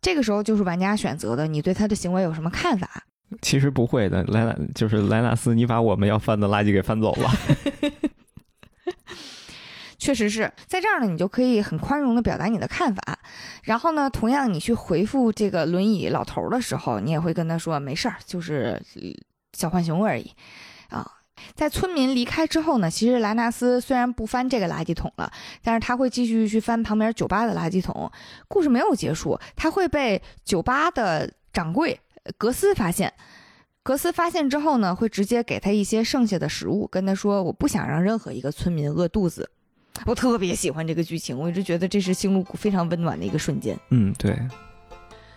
这个时候就是玩家选择的，你对他的行为有什么看法？其实不会的，莱纳就是莱纳斯，你把我们要翻的垃圾给翻走了。确实是在这儿呢，你就可以很宽容的表达你的看法。然后呢，同样你去回复这个轮椅老头的时候，你也会跟他说没事儿，就是。小浣熊而已啊。在村民离开之后呢，其实莱纳斯虽然不翻这个垃圾桶了，但是他会继续去翻旁边酒吧的垃圾桶。故事没有结束，他会被酒吧的掌柜格斯发现。格斯发现之后呢，会直接给他一些剩下的食物，跟他说：“我不想让任何一个村民饿肚子。”我特别喜欢这个剧情，我一直觉得这是星露谷非常温暖的一个瞬间。嗯，对。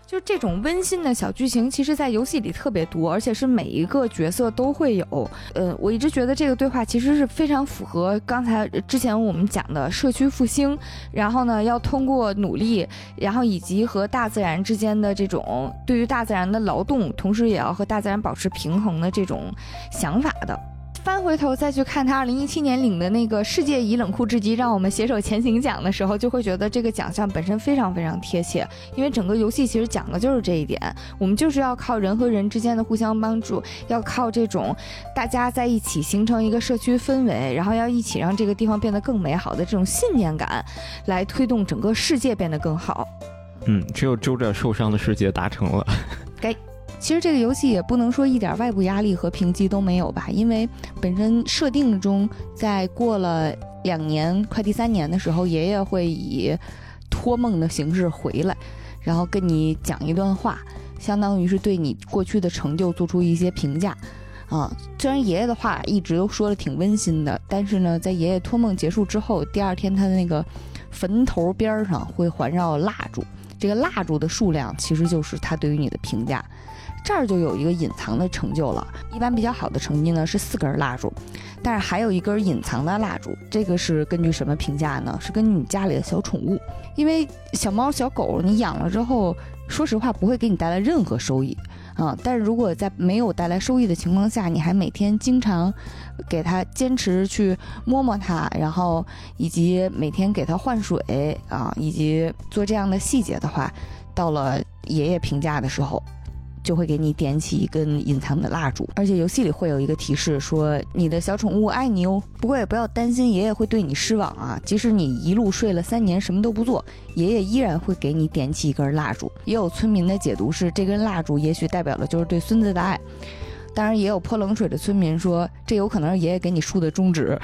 就这种温馨的小剧情，其实，在游戏里特别多，而且是每一个角色都会有。呃，我一直觉得这个对话其实是非常符合刚才之前我们讲的社区复兴，然后呢，要通过努力，然后以及和大自然之间的这种对于大自然的劳动，同时也要和大自然保持平衡的这种想法的。翻回头再去看他二零一七年领的那个世界以冷酷至极让我们携手前行奖的时候，就会觉得这个奖项本身非常非常贴切，因为整个游戏其实讲的就是这一点，我们就是要靠人和人之间的互相帮助，要靠这种大家在一起形成一个社区氛围，然后要一起让这个地方变得更美好的这种信念感，来推动整个世界变得更好。嗯，只有周着受伤的世界达成了。该。其实这个游戏也不能说一点外部压力和评级都没有吧，因为本身设定中，在过了两年快第三年的时候，爷爷会以托梦的形式回来，然后跟你讲一段话，相当于是对你过去的成就做出一些评价。啊，虽然爷爷的话一直都说的挺温馨的，但是呢，在爷爷托梦结束之后，第二天他的那个坟头边上会环绕蜡烛，这个蜡烛的数量其实就是他对于你的评价。这儿就有一个隐藏的成就了。一般比较好的成绩呢是四根蜡烛，但是还有一根隐藏的蜡烛。这个是根据什么评价呢？是根据你家里的小宠物，因为小猫小狗你养了之后，说实话不会给你带来任何收益啊。但是如果在没有带来收益的情况下，你还每天经常给它坚持去摸摸它，然后以及每天给它换水啊，以及做这样的细节的话，到了爷爷评价的时候。就会给你点起一根隐藏的蜡烛，而且游戏里会有一个提示说你的小宠物爱你哦。不过也不要担心，爷爷会对你失望啊。即使你一路睡了三年什么都不做，爷爷依然会给你点起一根蜡烛。也有村民的解读是，这根蜡烛也许代表的就是对孙子的爱。当然，也有泼冷水的村民说，这有可能是爷爷给你竖的中指。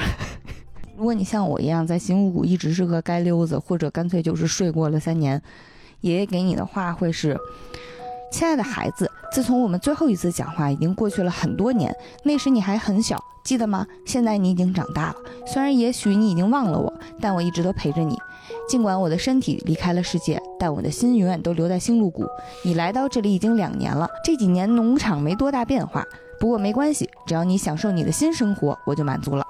如果你像我一样在新五谷一直是个街溜子，或者干脆就是睡过了三年，爷爷给你的话会是。亲爱的孩子，自从我们最后一次讲话，已经过去了很多年。那时你还很小，记得吗？现在你已经长大了。虽然也许你已经忘了我，但我一直都陪着你。尽管我的身体离开了世界，但我的心永远都留在星露谷。你来到这里已经两年了。这几年农场没多大变化，不过没关系，只要你享受你的新生活，我就满足了。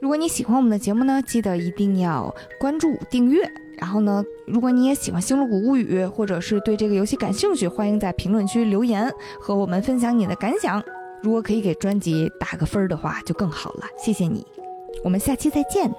如果你喜欢我们的节目呢，记得一定要关注订阅。然后呢，如果你也喜欢《星露谷物语》，或者是对这个游戏感兴趣，欢迎在评论区留言和我们分享你的感想。如果可以给专辑打个分的话，就更好了。谢谢你，我们下期再见。